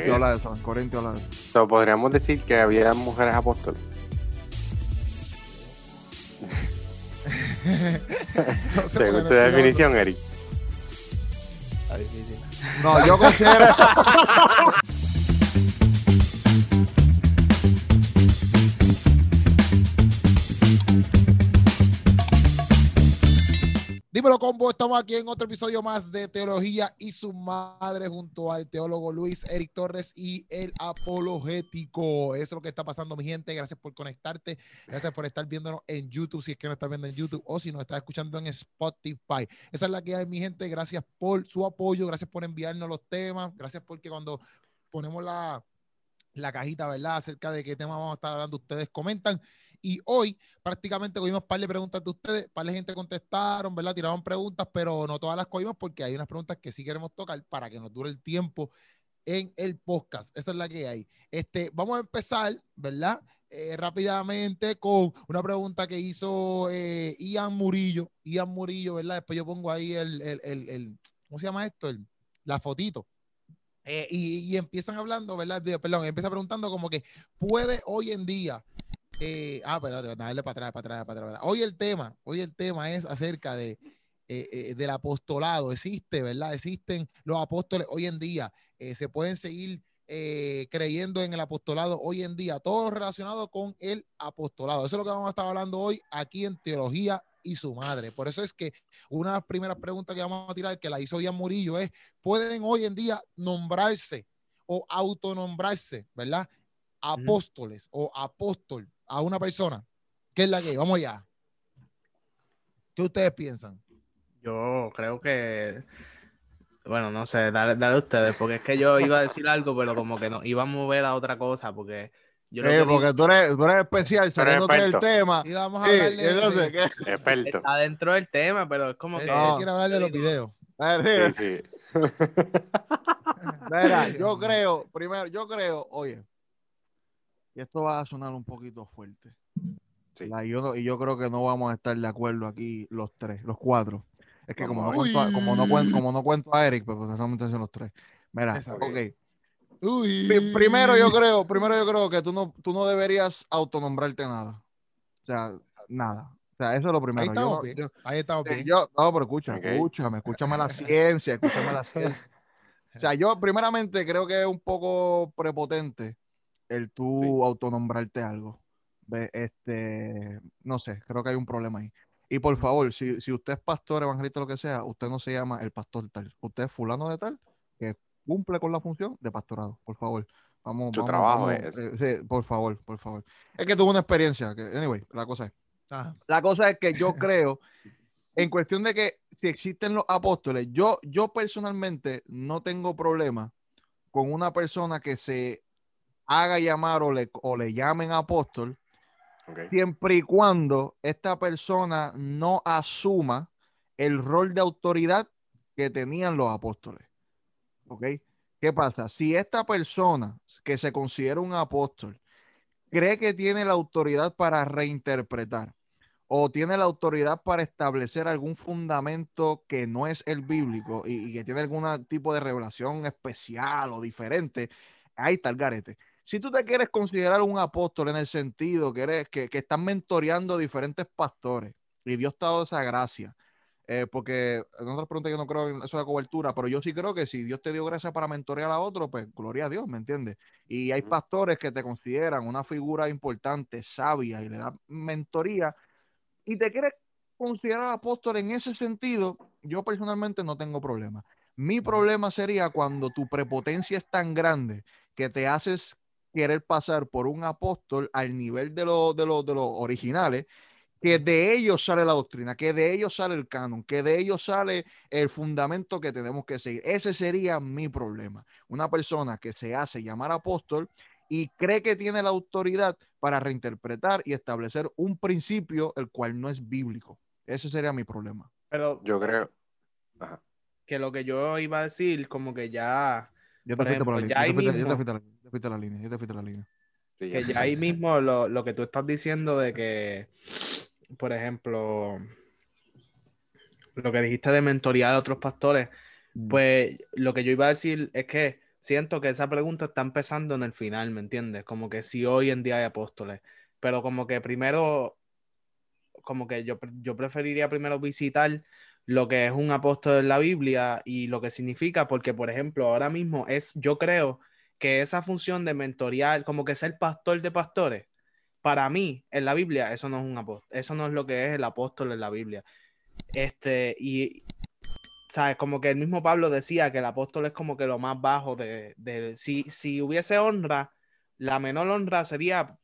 Corintios habla de eso. En Corintios habla de eso. So, podríamos decir que había mujeres apóstoles. No sé, Según tu no- definición, Eric. Está difícil. No, yo considero. Dímelo, combo. Estamos aquí en otro episodio más de Teología y su madre junto al teólogo Luis Eric Torres y el apologético. Eso es lo que está pasando, mi gente. Gracias por conectarte. Gracias por estar viéndonos en YouTube, si es que nos estás viendo en YouTube o si nos estás escuchando en Spotify. Esa es la que hay, mi gente. Gracias por su apoyo. Gracias por enviarnos los temas. Gracias porque cuando ponemos la, la cajita, ¿verdad? Acerca de qué tema vamos a estar hablando, ustedes comentan. Y hoy prácticamente cogimos par de preguntas de ustedes, par de gente contestaron, ¿verdad? Tiraron preguntas, pero no todas las cogimos porque hay unas preguntas que sí queremos tocar para que nos dure el tiempo en el podcast. Esa es la que hay. Este, vamos a empezar, ¿verdad? Eh, rápidamente con una pregunta que hizo eh, Ian Murillo. Ian Murillo, ¿verdad? Después yo pongo ahí el, el, el, el- ¿cómo se llama esto? La fotito. Eh, y, empiezan hablando, ¿verdad? Perdón, empieza preguntando como que puede hoy en día. eh, ah, espérate, dale para atrás, para atrás, para atrás. Hoy el tema, hoy el tema es acerca de eh, eh, del apostolado. Existe, ¿verdad? Existen los apóstoles hoy en día. se pueden seguir creyendo en el apostolado hoy en día. Todo relacionado con el apostolado. Eso es lo que vamos a estar hablando hoy aquí en Teología y su madre. Por eso es que una de las primeras preguntas que vamos a tirar, que la hizo Ian Murillo, es, ¿pueden hoy en día nombrarse o autonombrarse, ¿verdad? Apóstoles o apóstol a una persona. ¿Qué es la que? Vamos allá. ¿Qué ustedes piensan? Yo creo que. Bueno, no sé, dale, dale ustedes, porque es que yo iba a decir algo, pero como que no, iba a mover a otra cosa, porque yo Eh, porque tú eres, tú eres especial, saliéndote del tema. Y vamos a Sí, hablar de, entonces, de- ¿qué? Experto. está dentro del tema, pero es como él- que. él No. quiere hablar de los videos. Mira, Sí, sí. mira, yo creo, primero, yo creo, oye, y esto va a sonar un poquito fuerte. Sí. La- yo no- y yo creo que no vamos a estar de acuerdo aquí los tres, los cuatro. Es que como no, cuento a, como, no cuento, como no cuento a Eric, pues, pues solamente son los tres. Mira, Exacto. ok. Uy. Pri- primero yo creo, primero yo creo que tú no, tú no deberías autonombrarte nada. O sea, nada. O sea, eso es lo primero. Ahí Yo estamos no- bien. yo- Ahí estamos bien. yo, no, pero escucha, Ok. escúchame, escúchame la ciencia, escúchame la ciencia. O sea, yo primeramente creo que es un poco prepotente el tú Sí. autonombrarte algo. Ve, Este, no sé, creo que hay un problema ahí. Y por favor, si, si usted es pastor, evangelista, lo que sea, usted no se llama el pastor tal. Usted es fulano de tal que cumple con la función de pastorado. Por favor. Vamos, Su vamos, trabajo vamos, es eh, sí, por favor, por favor. Es que tuve una experiencia. Que, anyway, la cosa es. Ajá. La cosa es que yo creo, en cuestión de que si existen los apóstoles, yo, yo personalmente no tengo problema con una persona que se haga llamar o le, o le llamen apóstol, siempre y cuando esta persona no asuma el rol de autoridad que tenían los apóstoles. ¿Ok? ¿Qué pasa? Si esta persona que se considera un apóstol cree que tiene la autoridad para reinterpretar o tiene la autoridad para establecer algún fundamento que no es el bíblico y, que tiene algún tipo de revelación especial o diferente, ahí está el garete. Si tú te quieres considerar un apóstol en el sentido que, que estás mentoreando diferentes pastores y Dios te ha dado esa gracia, eh, porque en otras preguntas yo no creo en eso de cobertura, pero yo sí creo que si Dios te dio gracia para mentorear a otro, pues gloria a Dios, ¿me entiendes? Y hay pastores que te consideran una figura importante, sabia y le dan mentoría y te quieres considerar apóstol en ese sentido, yo personalmente no tengo problema. Mi problema sería cuando tu prepotencia es tan grande que te haces querer pasar por un apóstol al nivel de los de los de los originales, que de ellos sale la doctrina, que de ellos sale el canon, que de ellos sale el fundamento que tenemos que seguir. Ese sería mi problema. Una persona que se hace llamar apóstol y cree que tiene la autoridad para reinterpretar y establecer un principio el cual no es bíblico. Ese sería mi problema. Pero Yo creo. Ajá. que lo que yo iba a decir, como que ya. Yo te fuiste por la línea. ya yo te ahí fuiste- la- yo te fuiste a la línea. Yo te fuiste a la línea. Sí, Que ya ahí mismo lo, lo que tú estás diciendo de que, por ejemplo, lo que dijiste de mentorear a otros pastores, Mm. pues lo que yo iba a decir es que siento que esa pregunta está empezando en el final, ¿me entiendes? Como que si hoy en día hay apóstoles, pero como que primero, como que yo, yo preferiría primero visitar lo que es un apóstol en la Biblia y lo que significa, porque por ejemplo, ahora mismo es, yo creo que esa función de mentorial, como que ser pastor de pastores, para mí en la Biblia eso no es un apóstol, eso no es lo que es el apóstol en la Biblia. Este, y, ¿sabes? Como que el mismo Pablo decía que el apóstol es como que lo más bajo de, de si, si hubiese honra, la menor honra sería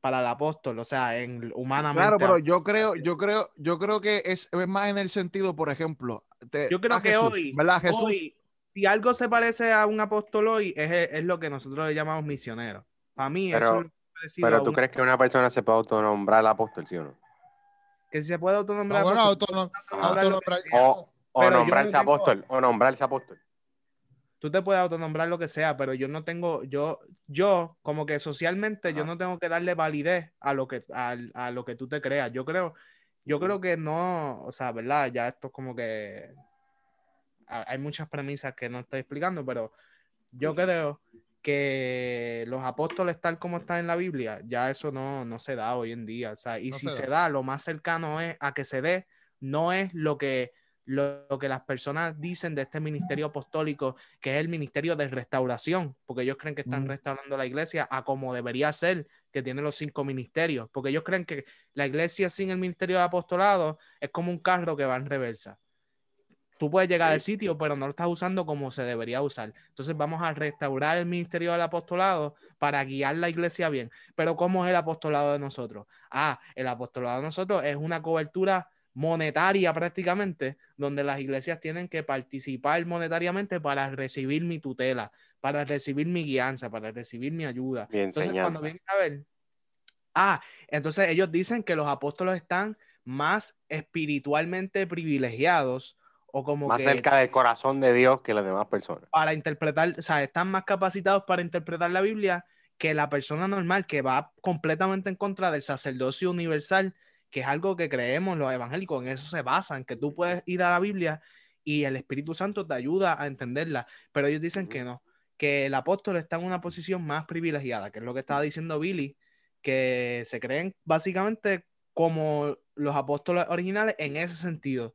para el apóstol, o sea, en humanamente. Claro, pero yo creo, yo creo, yo creo que es, es más en el sentido, por ejemplo, te- Yo creo a que Jesús, hoy, ¿verdad? Jesús, hoy, si algo se parece a un apóstol hoy, es, es lo que nosotros le llamamos misionero. Para mí, Pero- eso es parecido Pero tú un- crees que una persona se puede autonombrar apóstol, ¿sí o no? que si se puede autonombrar. No, apóstol, autonom- sea. O, o nombrarse no tengo- apóstol, o nombrarse apóstol. Tú te puedes autonombrar lo que sea, pero yo no tengo, yo, yo, como que socialmente, yo no tengo que darle validez a lo que, a, a lo que tú te creas. Yo creo, yo creo que no, o sea, ¿verdad? Ya esto es como que ha- hay muchas premisas que no estoy explicando, pero yo creo que los apóstoles tal como están en la Biblia, ya eso no, no se da hoy en día. O sea, y No si se se da. lo más cercano es a que se dé, no es lo que, lo, lo que las personas dicen de este ministerio apostólico, que es el ministerio de restauración, porque ellos creen que están Mm. restaurando la iglesia a como debería ser, que tiene los cinco ministerios, porque ellos creen que la iglesia sin el ministerio del apostolado es como un carro que va en reversa. Tú puedes llegar al sitio, pero no lo estás usando como se debería usar. Entonces vamos a restaurar el ministerio del apostolado para guiar la iglesia bien. Pero ¿cómo es el apostolado de nosotros? Ah, el apostolado de nosotros es una cobertura monetaria prácticamente, donde las iglesias tienen que participar monetariamente para recibir mi tutela, para recibir mi guianza, para recibir mi ayuda. Mi Entonces, cuando enseñanza. vienen a ver, ah, entonces ellos dicen que los apóstoles están más espiritualmente privilegiados o como Más que cerca del corazón de Dios que las demás personas. para interpretar, o sea, están más capacitados para interpretar la Biblia que la persona normal que va completamente en contra del sacerdocio universal, que es algo que creemos los evangélicos, en eso se basan, que tú puedes ir a la Biblia y el Espíritu Santo te ayuda a entenderla, pero ellos dicen que no, que el apóstol está en una posición más privilegiada, que es lo que estaba diciendo Billy, que se creen básicamente como los apóstoles originales en ese sentido.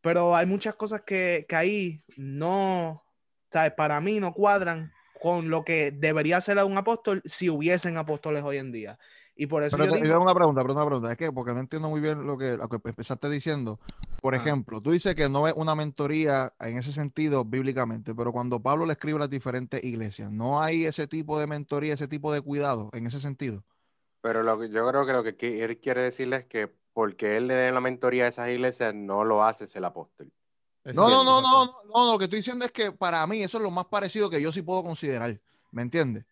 Pero hay muchas cosas que, que ahí no, ¿sabes? Para mí no cuadran con lo que debería ser un apóstol si hubiesen apóstoles hoy en día. Y por eso Pero yo te- digo, una pregunta, pero una pregunta, es que porque no entiendo muy bien lo que, lo que empezaste diciendo. Por Ah. ejemplo, tú dices que no es una mentoría en ese sentido bíblicamente, pero cuando Pablo le escribe a las diferentes iglesias, ¿no hay ese tipo de mentoría, ese tipo de cuidado en ese sentido? Pero lo que, yo creo que lo que él quiere decirle es que porque él le dé la mentoría a esas iglesias, no lo hace el apóstol. No, no, no, no, no, lo que estoy diciendo es que para mí eso es lo más parecido que yo sí puedo considerar, ¿me entiendes?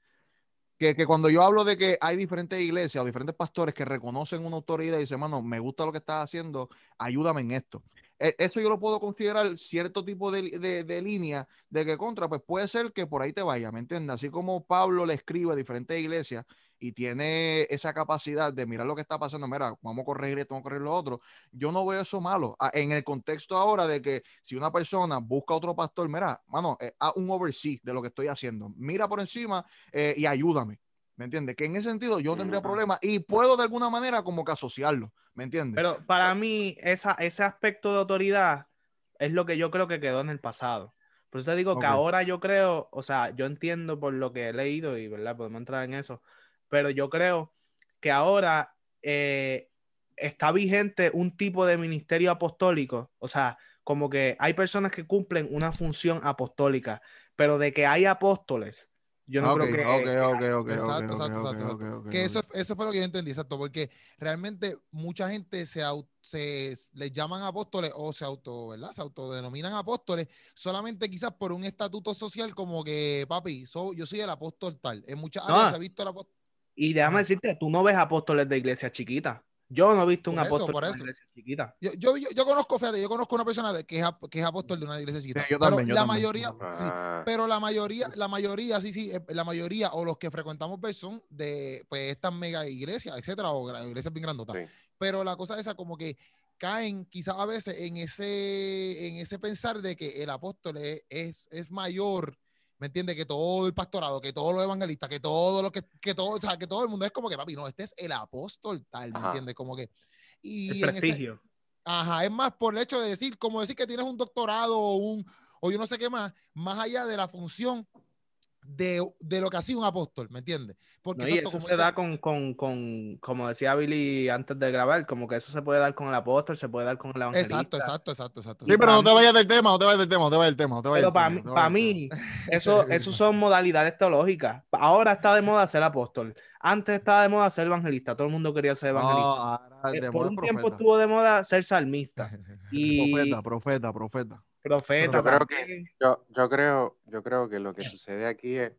Que, que cuando yo hablo de que hay diferentes iglesias o diferentes pastores que reconocen una autoridad y dicen, mano, me gusta lo que estás haciendo, ayúdame en esto. E- Eso yo lo puedo considerar cierto tipo de, de- línea de que contra, pues puede ser que por ahí te vaya, ¿me entiendes? Así como Pablo le escribe a diferentes iglesias y tiene esa capacidad de mirar lo que está pasando, mira, vamos a corregir esto, vamos a corregir lo otro. Yo no veo eso malo. En el contexto ahora de que si una persona busca otro pastor, mira, mano, eh, haz un oversee de lo que estoy haciendo. Mira por encima eh, y ayúdame. ¿Me entiendes? Que en ese sentido yo tendría Ujú. problema y puedo de alguna manera como que asociarlo. ¿Me entiendes? pero para mí esa, ese aspecto de autoridad es lo que yo creo que quedó en el pasado. Por eso te digo Ok. que ahora yo creo, o sea, yo entiendo por lo que he leído y, ¿verdad? Podemos entrar en eso, pero yo creo que ahora eh, está vigente un tipo de ministerio apostólico, o sea, como que hay personas que cumplen una función apostólica, pero de que hay apóstoles, yo no creo que... ok, que- ok, ok, Exacto, exacto, exacto, Que eso, eso fue lo que yo entendí, exacto, porque realmente mucha gente se, se les llaman apóstoles o se auto, ¿verdad? Se autodenominan apóstoles solamente quizás por un estatuto social como que, papi, so- yo soy el apóstol tal. En muchas No. áreas se ha visto el apóstol. Y déjame decirte, tú no ves apóstoles de iglesias chiquitas. Yo no he visto un Por eso, apóstol por de una iglesia chiquita. Yo, yo, yo, yo conozco, fíjate, yo conozco una persona de- que, es, que es apóstol de una iglesia chiquita. Sí, yo pero yo la también. mayoría, sí, Ah, pero la mayoría, la mayoría, sí, sí, eh, la mayoría o los que frecuentamos ver son de pues estas mega iglesias, etcétera, o iglesias bien grandotas. sí. Pero la cosa esa como que caen quizás a veces en ese, en ese pensar de que el apóstol es, es, es mayor ¿Me entiendes? Que todo el pastorado, que todos los evangelistas, que todo lo que, que todo, o sea, que todo el mundo es como que, papi, no, este es el apóstol tal, ¿me entiendes? Como que. Y El en ese- prestigio. Ajá, es más por el hecho de decir, como decir que tienes un doctorado o un, o yo no sé qué más, más allá de la función de, de lo que hacía un apóstol, ¿me entiendes? Porque No, y eso como se dice- da con, con, con, como decía Billy antes de grabar, como que eso se puede dar con el apóstol, se puede dar con el evangelista. Exacto, exacto, exacto, exacto. Sí, pero no te vayas del tema, no te vayas del tema, no te vayas del tema, no te vayas Pero del para tema, mí, no para mí eso, eso son modalidades teológicas. Ahora está de moda ser apóstol. Antes estaba de moda ser evangelista. Todo el mundo quería ser No, evangelista. ahora Eh, de Por un tiempo estuvo de moda ser salmista y Profeta, profeta, profeta. Profeta. Yo creo también. Yo, yo, creo, yo creo que lo que sucede aquí es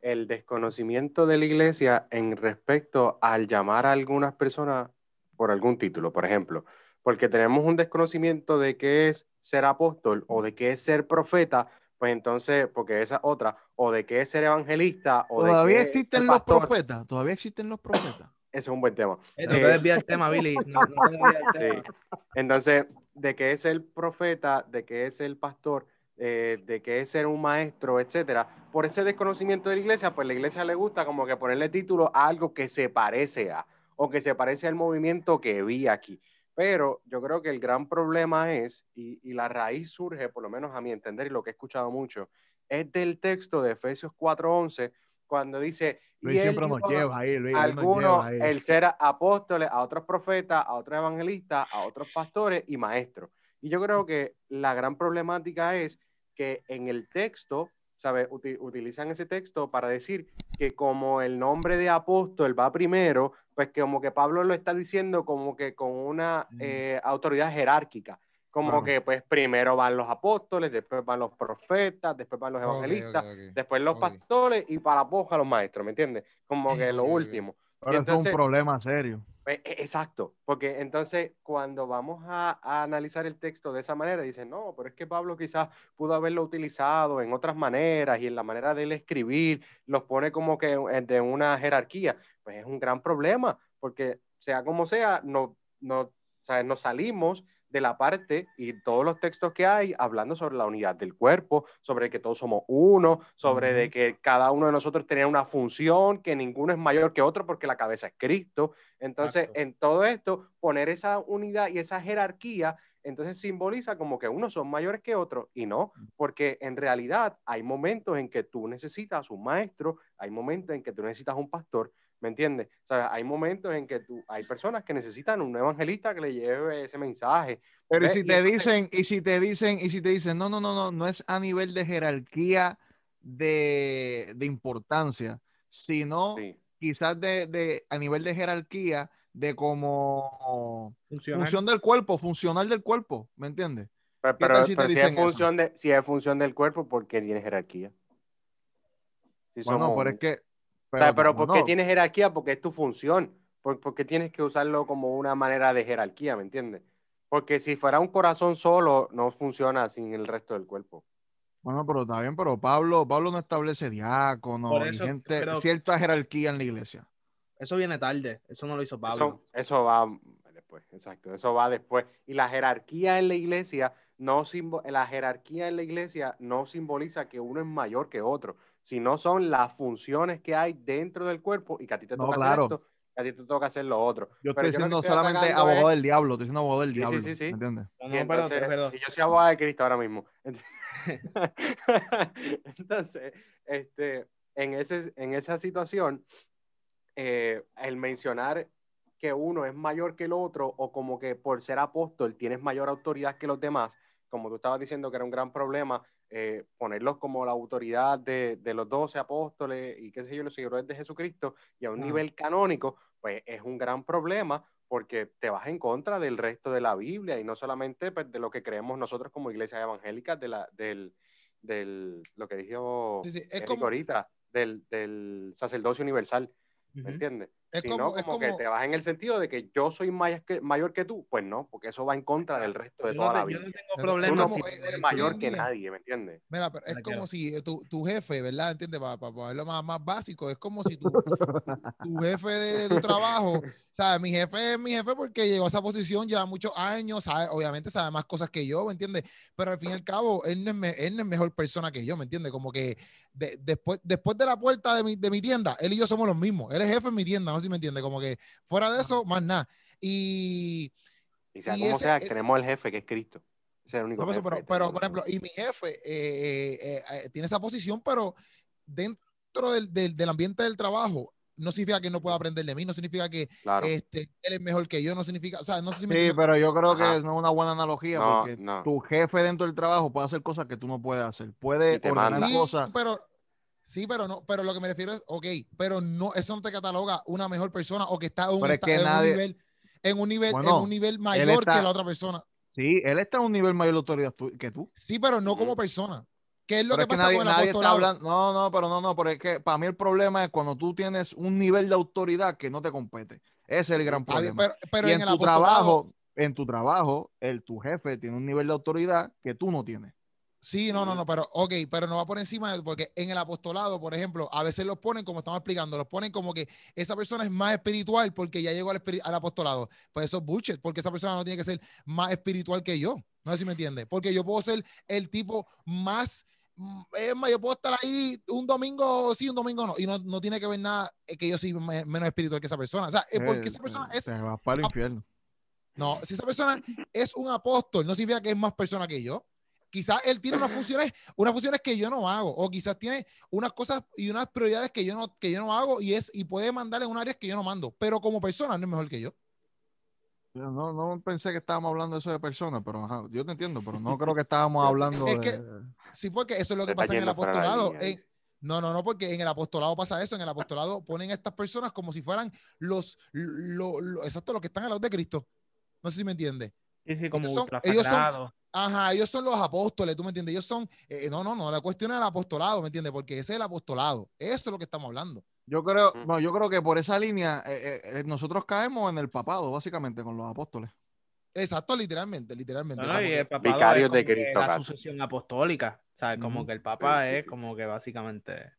el desconocimiento de la iglesia en respecto al llamar a algunas personas por algún título, por ejemplo, porque tenemos un desconocimiento de qué es ser apóstol o de qué es ser profeta, pues entonces, porque esa es otra, o de qué es ser evangelista, o Todavía de qué es existen los profetas, todavía existen los profetas. Ese es un buen tema. Eh, no Eh, te desvíes del tema, Billy. No, no te del tema. Sí. Entonces, de qué es el profeta, de qué es el pastor, eh, de qué es ser un maestro, etcétera. Por ese desconocimiento de la iglesia, pues la iglesia le gusta como que ponerle título a algo que se parece a, o que se parece al movimiento que vi aquí. Pero yo creo que el gran problema es, y, y la raíz surge, por lo menos a mi entender, y lo que he escuchado mucho, es del texto de Efesios 4.11, cuando dice... "Y Luis él siempre nos lleva ahí, Luis. él nos algunos lleva ahí. el ser apóstoles, a otros profetas, a otros evangelistas, a otros pastores y maestros. Y yo creo que la gran problemática es que en el texto, ¿sabes? Uti- utilizan ese texto para decir que como el nombre de apóstol va primero, pues que como que Pablo lo está diciendo como que con una eh, autoridad jerárquica. Como que pues primero van los apóstoles, después van los profetas, después van los evangelistas, ok. después los pastores y para la poja los maestros, ¿me entiendes? Como que lo último. Pero eso es entonces- un problema serio. Eh, eh, Exacto, porque entonces cuando vamos a, a analizar el texto de esa manera, dicen, no, pero es que Pablo quizás pudo haberlo utilizado en otras maneras y en la manera de él escribir los pone como que de una jerarquía. Pues es un gran problema, porque sea como sea, no, no, o sea, nos salimos de la parte y todos los textos que hay hablando sobre la unidad del cuerpo, sobre que todos somos uno, sobre de que cada uno de nosotros tenía una función, que ninguno es mayor que otro porque la cabeza es Cristo. Entonces, Exacto. en todo esto, poner esa unidad y esa jerarquía, entonces simboliza como que unos son mayores que otros y no, porque en realidad hay momentos en que tú necesitas un maestro, hay momentos en que tú necesitas un pastor, ¿me entiendes? O sea, hay momentos en que tú, hay personas que necesitan un evangelista que le lleve ese mensaje. Pero si te dicen, y si te dicen, y si te dicen, no, no, no, no, no es a nivel de jerarquía de, de importancia, sino Sí. quizás de, de- a nivel de jerarquía de como Funcional. función del cuerpo, funcional del cuerpo, ¿me entiendes? Pero, ¿Qué pero- tal si te pero si, dicen es función de, si es función del cuerpo, ¿por qué tiene jerarquía? Si Bueno, somos pero es uno. Que... O sea, pero ¿por qué bueno, tiene jerarquía? Porque es tu función. ¿Por, por qué tienes que usarlo como una manera de jerarquía, ¿me entiendes? Porque si fuera un corazón solo, no funciona sin el resto del cuerpo. Bueno, pero está bien, pero Pablo, Pablo no establece diácono eso, gente, pero- cierta jerarquía en la iglesia. Eso viene tarde. Eso no lo hizo Pablo. Eso, eso va después, exacto, eso va después. Y la jerarquía en la iglesia no simbo- la jerarquía en la iglesia no simboliza que uno es mayor que otro, sino son las funciones que hay dentro del cuerpo y que a ti te No, toca claro. hacer esto, a ti te toca hacer lo otro. Yo estoy estoy solamente atacando abogado es- del diablo, estoy siendo abogado del Sí, sí, diablo, sí, sí. ¿me entiendes? No, no, y yo soy abogado de Cristo ahora mismo. Entonces, este, en, ese, en esa situación, eh, el mencionar que uno es mayor que el otro o como que por ser apóstol tienes mayor autoridad que los demás, como tú estabas diciendo que era un gran problema, eh, ponerlos como la autoridad de, de los doce apóstoles y qué sé yo, los seguidores de Jesucristo y a un nivel canónico, pues es un gran problema porque te vas en contra del resto de la Biblia y no solamente pues, de lo que creemos nosotros como iglesias evangélicas, de la, del, del, lo que dijo Sí, sí, es Eric como- ahorita, del, del sacerdocio universal, ¿me Ujú. entiendes? Es sino como, como, es como, que te vas en el sentido de que yo soy mayor que, mayor que tú. Pues no, porque eso va en contra del resto de Yo toda no, la te- yo vida. no tengo Tú Tú problema no eh, eh, mayor que día- nadie, ¿me entiendes? Mira, pero es Me como quedo. si eh, tu, tu jefe, ¿verdad? ¿Entiendes? Para, para ponerlo más, más básico, es como si tu, tu, tu jefe de, de tu trabajo, ¿sabes? Mi jefe es mi jefe porque llegó a esa posición, lleva muchos años, sabe, obviamente sabe más cosas que yo, ¿me entiendes? Pero al fin y al cabo, él no es, me- él no es mejor persona que yo, ¿me entiendes? Como que de- después, después de la puerta de mi, de mi tienda, él y yo somos los mismos. Él es jefe en mi tienda, no sé si me entiende. Como que fuera de eso, más nada. Y Y sea Y como ese- sea, ese- tenemos el jefe que es Cristo. Ese es el único No, pero, jefe pero, por ejemplo, y mi jefe eh, eh, eh, eh, tiene esa posición, pero dentro del, del- del ambiente del trabajo, no significa que no pueda aprender de mí, no significa que Claro. este, él es mejor que yo, no significa, o sea, no sé si me Sí, entiendes. pero yo creo Ajá. que no es una buena analogía No, porque no. tu jefe dentro del trabajo puede hacer cosas que tú no puedes hacer. Puede ordenar. Sí, cosas. pero sí, pero no, pero lo que me refiero es, ok, pero no, eso no te cataloga una mejor persona o que está en un, que en nadie- un nivel, en un nivel, en un nivel mayor está- que la otra persona. Sí, él está a un nivel mayor de autoridad que tú. Sí, pero no como persona. ¿Qué es lo Pero que es que pasa nadie, con el nadie está apostolado? hablando. No, no, pero no, no, pero es que para mí el problema es cuando tú tienes un nivel de autoridad que no te compete. Ese es el gran problema. pero, pero y en, en, el tu trabajo, en tu trabajo, el tu jefe tiene un nivel de autoridad que tú no tienes. Sí, no, no, no, pero ok, pero no va por encima, de- porque en el apostolado, por ejemplo, a veces los ponen, como estamos explicando, los ponen como que esa persona es más espiritual porque ya llegó al, apostolado. Pues eso es bullshit, porque esa persona no tiene que ser más espiritual que yo. No sé si me entiende. Porque yo puedo ser el tipo más, mm, es más, yo puedo estar ahí un domingo sí, un domingo no, y no, no tiene que ver nada eh, que yo soy me- menos espiritual que esa persona. O sea, es porque Eh, esa persona eh, es, Te vas para el infierno. no, si esa persona es un apóstol, no significa que es más persona que yo. Quizás él tiene unas funciones, unas funciones que yo no hago, o quizás tiene unas cosas y unas prioridades que yo no, que yo no hago y es y puede mandar en un área que yo no mando, pero como persona no es mejor que yo. Yo No, no pensé que estábamos hablando de eso de personas, pero ajá, yo te entiendo, pero no creo que estábamos hablando Es de. que- Sí, porque eso es lo que pasa en el apostolado. En- no, no, no, porque en el apostolado pasa eso. En el apostolado ponen a estas personas como si fueran los, lo, lo- exacto, los que están al lado de Cristo. No sé si me entiende. Sí, sí, como Ellos son- ellos son-. Ajá, ellos son los apóstoles, ¿tú me entiendes? Ellos son, eh, no, no, no, la cuestión es el apostolado, ¿me entiendes? Porque ese es el apostolado, eso es lo que estamos hablando. Yo creo, no, yo creo que por esa línea eh, eh, nosotros caemos en el papado, básicamente, con los apóstoles. Exacto, literalmente, literalmente. No, no, y el papado Vicarios es de Cristo la sucesión apostólica. ¿sabes? Como Ujú. que el papa Sí, sí, es sí. como que básicamente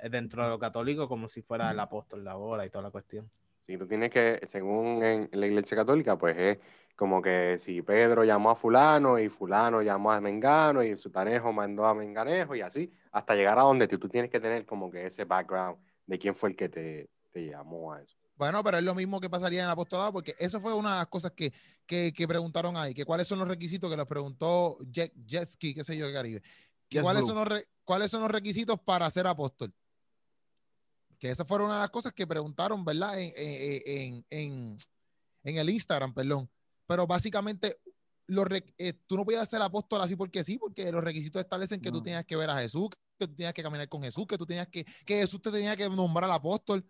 es dentro de lo católico como si fuera el apóstol de ahora y toda la cuestión. Si tú tienes que, según en la iglesia católica, pues es como que si Pedro llamó a fulano y fulano llamó a Mengano y Sutanejo mandó a Menganejo y así, hasta llegar a donde tú, tú tienes que tener como que ese background de quién fue el que te, te llamó a eso. Bueno, pero es lo mismo que pasaría en el apostolado, porque eso fue una de las cosas que, que, que preguntaron ahí, que cuáles son los requisitos que los preguntó Jet, Jetski, qué sé yo, qué Caribe. Que cuáles, son los re- ¿Cuáles son los requisitos para ser apóstol? Que esa fue una de las cosas que preguntaron, ¿verdad? En, en, en, en- en el Instagram, perdón. Pero básicamente, los re- eh, tú no podías ser apóstol así porque sí, porque los requisitos establecen que tú tenías que ver a Jesús, que tú tenías que caminar con Jesús, que tú tenías que, que Jesús te tenía que nombrar al apóstol.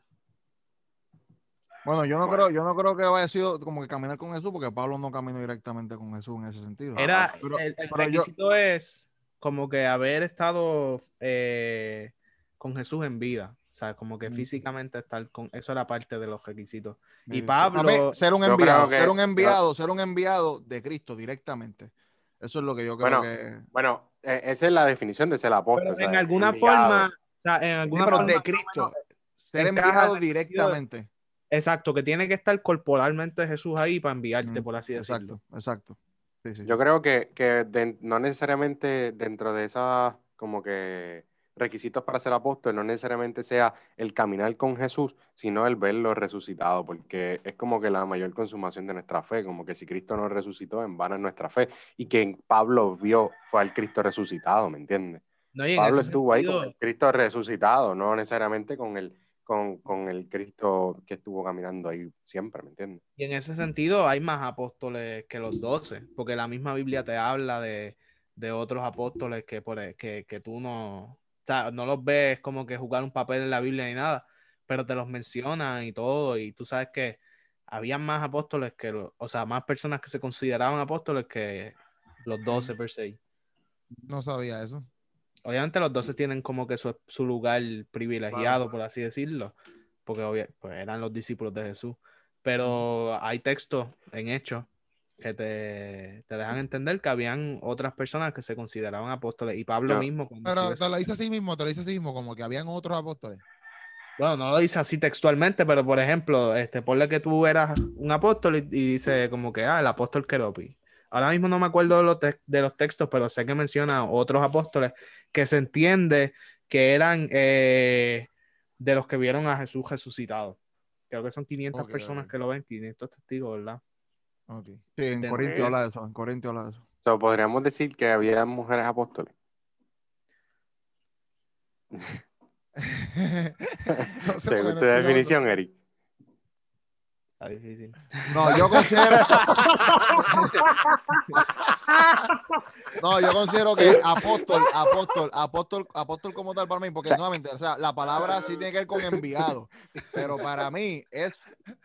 Bueno, yo no creo, yo no creo que haya sido como que caminar con Jesús, porque Pablo no caminó directamente con Jesús en ese sentido. Era, Pero- el, el pero yo- requisito es como que haber estado eh, con Jesús en vida. O sea, como que físicamente estar con... Eso era parte de los requisitos. Y Pablo- ver, ser un enviado, que- ser un enviado, ser un enviado de Cristo directamente. Eso es lo que yo creo Bueno, que. Bueno, eh, esa es la definición de ser apóstol. Pero en alguna Enviado. forma... O sea, en alguna forma... de Cristo. Ser enviado de- directamente. Exacto, que tiene que estar corporalmente Jesús ahí para enviarte, Mm, por así decirlo. Exacto, exacto. Sí, sí. Yo creo que, que de- no necesariamente dentro de esos como que requisitos para ser apóstol, no necesariamente sea el caminar con Jesús, sino el verlo resucitado, porque es como que la mayor consumación de nuestra fe, como que si Cristo no resucitó, en vano es nuestra fe, y que Pablo vio fue al Cristo resucitado, ¿me entiendes? No, Pablo estuvo ahí sentido- con el Cristo resucitado, no necesariamente con el, con, con el Cristo que estuvo caminando ahí siempre, ¿me entiendes? Y en ese sentido hay más apóstoles que los doce, porque la misma Biblia te habla de, de otros apóstoles que, por, e, que, que tú no, o sea, no los ves como que jugar un papel en la Biblia ni nada, pero te los mencionan y todo, y tú sabes que había más apóstoles que, los- o sea, más personas que se consideraban apóstoles que los doce per se. No sabía eso. Obviamente los doce tienen como que su, su lugar privilegiado, por así decirlo, porque obvia- pues, eran los discípulos de Jesús. Pero hay textos en hechos que te, te dejan entender que habían otras personas que se consideraban apóstoles. Y Pablo mismo, Pero te lo dice así mismo, te lo dice así mismo, como que habían otros apóstoles. Bueno, no lo dice así textualmente, pero por ejemplo, este, ponle que tú eras un apóstol y, y dice como que, ah, el apóstol Keropi. Ahora mismo no me acuerdo de los, de los textos, pero sé que menciona otros apóstoles que se entiende que eran eh, de los que vieron a Jesús resucitado. Creo que son 500 Ok, personas que lo ven, 500 testigos, ¿verdad? Sí, en Corintio habla de eso. En Corintio habla de eso. So, podríamos decir que había mujeres apóstoles. No sé ¿Te por qué no gusta la estoy definición, Eric? Está difícil. No, yo considero. no, yo considero que apóstol, apóstol, apóstol, apóstol como tal para mí, porque nuevamente, o sea, la palabra sí tiene que ver con enviado, pero para mí es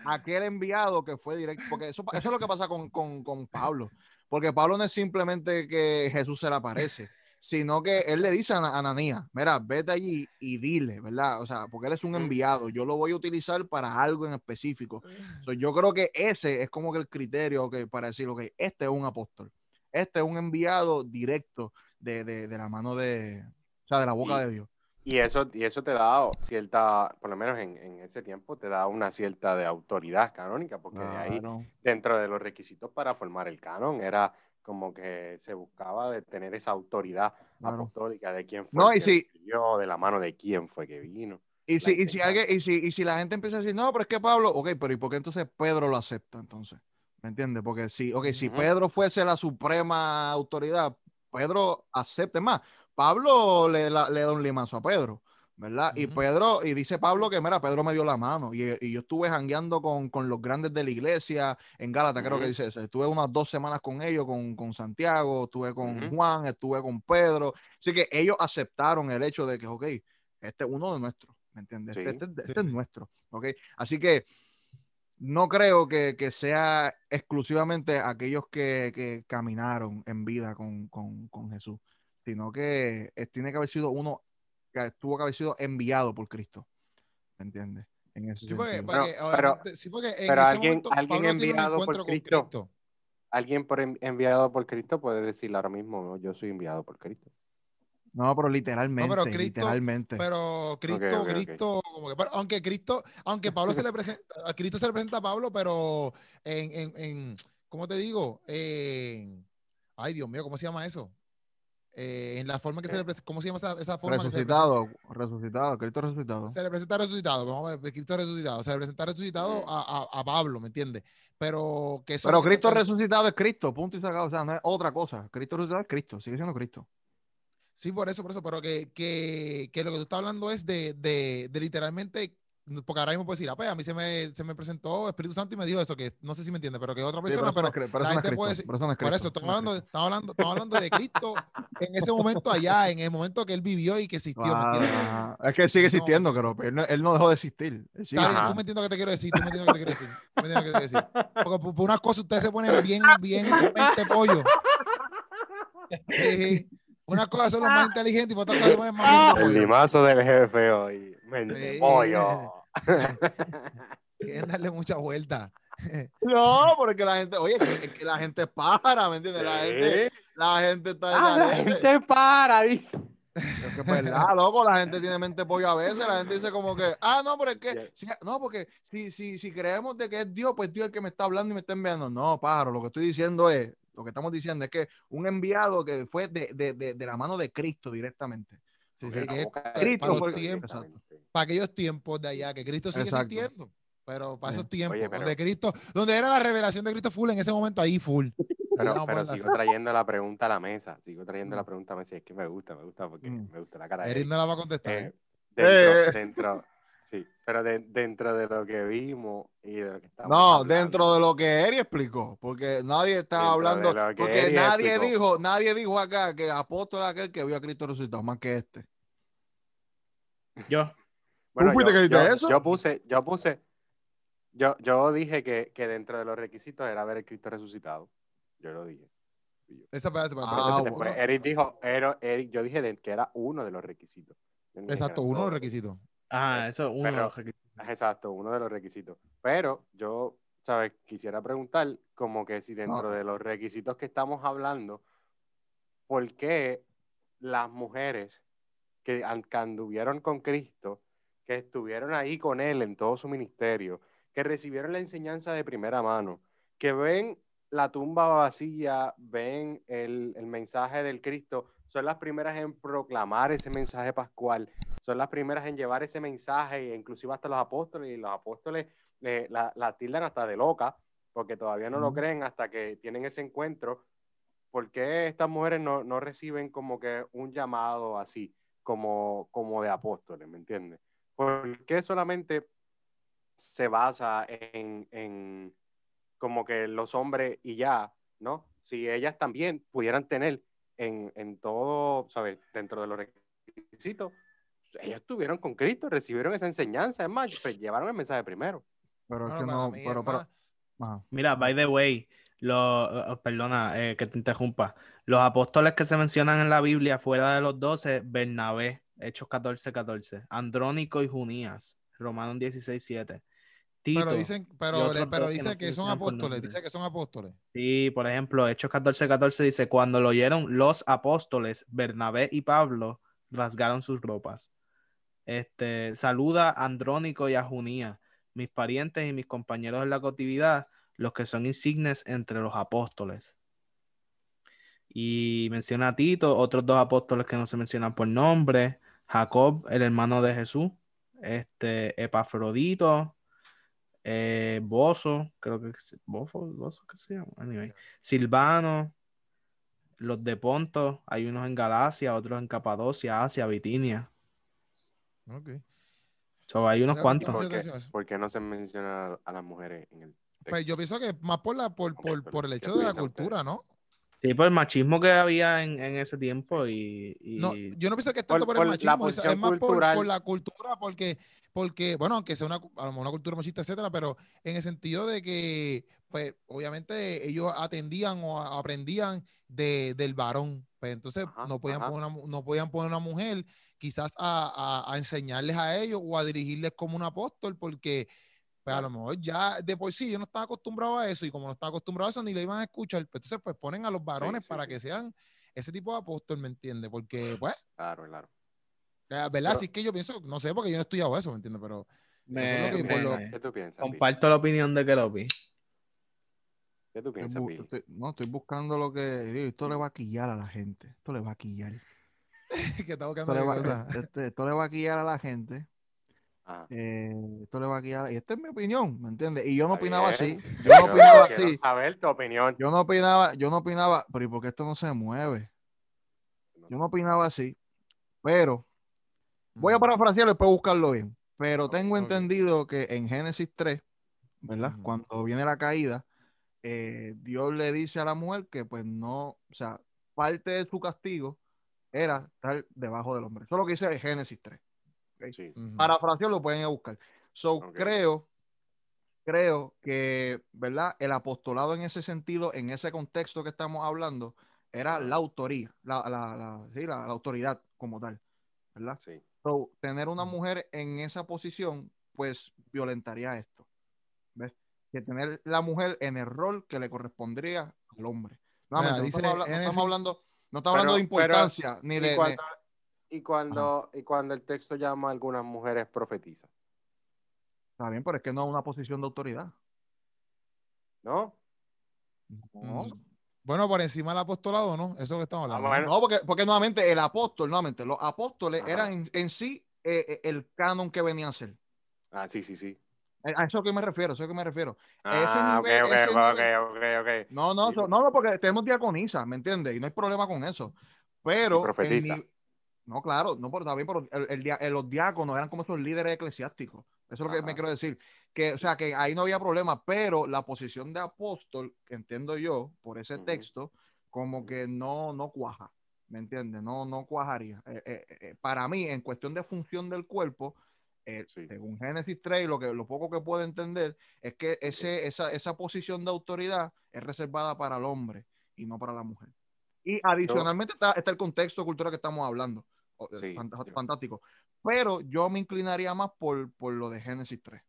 aquel enviado que fue directo, porque eso, eso es lo que pasa con, con, con Pablo, porque Pablo no es simplemente que Jesús se le aparece, sino que él le dice a Ana- Ananías, mira, vete allí y dile, ¿verdad? O sea, porque él es un enviado, yo lo voy a utilizar para algo en específico. So, yo creo que ese es como que el criterio que para decir, ok, este es un apóstol, este es un enviado directo de, de, de la mano de, o sea, de la boca Y- de Dios. Y eso, y eso te da cierta, por lo menos en, en ese tiempo, te da una cierta de autoridad canónica, porque de ahí, Claro. dentro de los requisitos para formar el canon, era como que se buscaba de tener esa autoridad Claro. apostólica de quién fue No, y si- escribió, de la mano de quién fue que vino. Y si, y, si alguien, y, si, y si la gente empieza a decir, no, pero es que Pablo, ok, pero ¿y por qué entonces Pedro lo acepta entonces? ¿Me entiendes? Porque si, ok, si Ujú. Pedro fuese la suprema autoridad, Pedro acepte más. Pablo le, la- le da un limazo a Pedro, ¿verdad? Y Ujú. Pedro, y dice Pablo que, mira, Pedro me dio la mano y, y yo estuve jangueando con, con los grandes de la iglesia en Gálata, creo que dice eso. Estuve unas dos semanas con ellos, con, con Santiago, estuve con Ujú. Juan, estuve con Pedro. Así que ellos aceptaron el hecho de que, ok, este es uno de nuestros, ¿me entiendes? Sí. Este, este- Sí, este es sí. nuestro, ¿ok? Así que no creo que, que sea exclusivamente aquellos que, que caminaron en vida con, con- con Jesús, sino que eh, tiene que haber sido uno que tuvo que haber sido enviado por Cristo, ¿me entiendes? En ese Sí, porque, Pero- obviamente- sí, porque en pero ese alguien- momento alguien enviado por Cristo. Cristo. Alguien por en- enviado por Cristo puede decir ahora mismo, "No, yo soy enviado por Cristo. No, pero literalmente, Cristo- literalmente. Pero Cristo, ok, ok. Cristo, como que, pero aunque Cristo, aunque Pablo se le presenta, a Cristo se le presenta a Pablo, pero en, en, en ¿cómo te digo? En- ay, Dios mío, ¿cómo se llama eso? Eh, en la forma que se le presenta, ¿cómo se llama esa, esa forma? que se resucitado, resucitado, Cristo resucitado. Se le presenta resucitado, vamos a ver, Cristo resucitado, se le presenta resucitado a, a, a Pablo, ¿me entiendes? Pero que Pero Cristo resucitado es Cristo, punto y sacado. O sea, no es otra cosa. Cristo resucitado es Cristo, sigue siendo Cristo. Sí, por eso, por eso, pero que, que, que lo que tú estás hablando es de, de, de literalmente, porque ahora mismo puedes decir, ah, pues a mí se me, se me presentó Espíritu Santo y me dijo eso, que no sé si me entiende, pero que otra Sí, pero persona, no pero la gente puede decir- por eso, estamos hablando, estamos, hablando, estamos hablando de Cristo en ese momento allá, en el momento que él vivió y que existió, ajá. Es que él sigue existiendo, no, pero él no, él no dejó de existir. Tú me entiendes lo que te quiero decir, tú me entiendes lo que te quiero decir. me entiendes lo que te quiero decir. Porque por, por unas cosas ustedes se ponen bien, bien mente pollo. Sí, Unas cosas son los más inteligentes y por otras cosas se ponen más El limazo del jefe hoy. Mente Sí. pollo. Quieren darle mucha vuelta. No, porque la gente, oye, es que la gente para, ¿me entiendes? La gente, Sí. La gente está Ah, la gente para, dice. Es que es verdad, loco, la gente tiene mente pollo a veces, la gente dice como que, ah, no, pero es que, Yeah. si- no, porque si, si, si creemos de que es Dios, pues Dios es el que me está hablando y me está enviando. No, pájaro, lo que estoy diciendo es, lo que estamos diciendo es que un enviado que fue de, de, de, de la mano de Cristo directamente. Sí, Ok, sí, la que es boca de para, Cristo los tiempos, para aquellos tiempos de allá, que Cristo sigue Exacto. sintiendo. Pero para esos tiempos, Oye, pero- donde Cristo, donde era la revelación de Cristo full, en ese momento ahí full. Pero, sigo trayendo la pregunta a la mesa. Sigo trayendo la Mm. pregunta a la mesa. y Es que me gusta, me gusta porque Mm. me gusta la cara de Eric Eric. no la va a contestar. Eh, Eh. dentro, dentro, sí, pero de- dentro de lo que vimos y de lo que estamos No, hablando, dentro de lo que Eri explicó, porque nadie está Dentro hablando, de porque Eri nadie explicó. dijo, nadie dijo acá que apóstol aquel que vio a Cristo resucitado, más que este. Yo, Bueno, fuiste yo, que dijiste yo- eso? yo puse, yo puse, yo, yo dije que, que dentro de los requisitos era ver el Cristo resucitado. Yo lo dije. Esa, espérate, espérate, Ah, bueno. Eric dijo, Eric, yo dije de- que era uno de los requisitos. Exacto, uno de los requisitos. Ah, eso es uno de los requisitos. Exacto, uno de los requisitos. Pero yo, ¿sabes? Quisiera preguntar como que si dentro No. de los requisitos que estamos hablando, ¿por qué las mujeres que, que anduvieron con Cristo, que estuvieron ahí con Él en todo su ministerio, que recibieron la enseñanza de primera mano, que ven la tumba vacía, ven el, el mensaje del Cristo, son las primeras en proclamar ese mensaje pascual, son las primeras en llevar ese mensaje, e inclusive hasta los apóstoles, y los apóstoles eh, la, la tildan hasta de loca, porque todavía no lo creen hasta que tienen ese encuentro. ¿Por qué estas mujeres no, no reciben como que un llamado así, como, como de apóstoles, ¿me entiendes? ¿Por qué solamente se basa en, en como que los hombres y ya, ¿no? Si ellas también pudieran tener en, en todo, ¿sabes? Dentro de los requisitos, ellos estuvieron con Cristo, recibieron esa enseñanza, es más, pues, llevaron el mensaje primero. Pero es que no, pero, pero. Mira, by the way, lo, eh, perdona eh, que te interrumpa. Los apóstoles que se mencionan en la Biblia fuera de los doce, Bernabé, Hechos 14, 14, Andrónico y Junías, Romanos 16, 7. Tito, Pero dicen, pero, otros pero que no son apóstoles, dice que son apóstoles. Sí, por ejemplo, Hechos 14, 14 dice, cuando lo oyeron los apóstoles, Bernabé y Pablo rasgaron sus ropas. Este, saluda a Andrónico y a Junía, mis parientes y mis compañeros en la cautividad, los que son insignes entre los apóstoles. Y menciona a Tito, otros dos apóstoles que no se mencionan por nombre, Jacob, el hermano de Jesús, este, Epafrodito, eh, Bozo, creo que es Bofo, Bozo, ¿qué se llama? Anyway, Silvano, los de Ponto, hay unos en Galacia, otros en Capadocia, Asia, Bitinia. Ok. So, hay unos cuantos. ¿Por qué? ¿Por qué no se menciona a las mujeres en el texto? Pues yo pienso que más por la por, por, por el ¿qué hecho de la cultura, ¿no? Sí, por el machismo que había en, en ese tiempo y, y- No, yo no pienso que es tanto Por- por, el machismo, es, más por, por la cultura, porque, porque, bueno, aunque sea una, a lo mejor una cultura machista, etcétera, pero en el sentido de que, pues, obviamente ellos atendían o aprendían de, del varón, pues entonces Ajá, no podían ajá. poner una, no podían poner una mujer quizás a, a- a enseñarles a ellos o a dirigirles como un apóstol, porque pues a lo mejor ya de por sí yo no estaba acostumbrado a eso y como no estaba acostumbrado a eso ni le iban a escuchar, pues entonces pues ponen a los varones sí, para sí. que sean ese tipo de apóstol, ¿me entiendes? Porque pues Claro, claro. La verdad, Pero- sí es que yo pienso, no sé, porque yo no he estudiado eso, ¿me entiendes? Pero me- eso es lo que por me- lo- ¿Qué tú piensas? Pi? comparto la opinión de Keropi. ¿Qué tú Estoy piensas, Pi? estoy- no, estoy buscando lo que. Esto le va a quillar a la gente. Esto le va a quillar. que está buscando Esto le va, cosa. este- esto le va a quillar a la gente. Ajá. eh, esto le va a quillar. Y esta es mi opinión, ¿me entiendes? Y yo no opinaba bien. así. Yo no opinaba quiero así. saber tu opinión. Yo no opinaba, yo no opinaba, pero ¿y por qué esto no se mueve? Yo no opinaba así. Pero voy a parafrasearlo y después buscarlo bien. Pero tengo entendido que en Génesis 3, ¿verdad? Cuando viene la caída, eh, Dios le dice a la mujer que pues no, o sea, parte de su castigo era estar debajo del hombre. Eso es lo que dice Génesis 3. Sí. Ujú. Parafrasearlo lo pueden ir a buscar. So, creo, creo que, ¿verdad? El apostolado en ese sentido, en ese contexto que estamos hablando, era la autoría, la, la, la- sí, la- la autoridad como tal, ¿verdad? Sí. So, tener una mujer en esa posición, pues violentaría esto. ¿Ves? Que tener la mujer en el rol que le correspondría al hombre. No, dice estamos, habla- no estamos hablando, no estamos Pero- hablando de pero- importancia, ni Y de, y, cuando, y cuando el texto llama a algunas mujeres profetizas, Está bien, pero es que no es una posición de autoridad. ¿no? No, Mm. Bueno, por encima del apostolado, ¿no? Eso es lo que estamos Ah, hablando. bueno. No, porque, porque nuevamente el apóstol, nuevamente, los apóstoles Ajá. eran en, en sí eh, eh, el canon que venían a ser. Ah, sí, sí, sí. Eh, A eso que me refiero, a eso que me refiero. Ah, Ese ok, nivel- ok, ese ok, nivel- ok, ok, ok. No, no, no, no, porque tenemos diaconisa, ¿me entiendes? Y no hay problema con eso. Pero. Profetiza. el no, claro, no, pero también pero el, el dia- los diáconos eran como esos líderes eclesiásticos. Eso es lo que me quiero decir. Que, o sea, que ahí no había problema, pero la posición de apóstol, entiendo yo, por ese Ujú. texto, como que no, no cuaja. ¿Me entiendes? No, no cuajaría. Eh, eh, eh, para mí, en cuestión de función del cuerpo, eh, Sí. según Génesis 3, lo, que, lo poco que puedo entender es que ese, esa, esa posición de autoridad es reservada para el hombre y no para la mujer. Y adicionalmente está, está el contexto cultural que estamos hablando. eh, sí. fantástico. Pero yo me inclinaría más por, por lo de Génesis 3.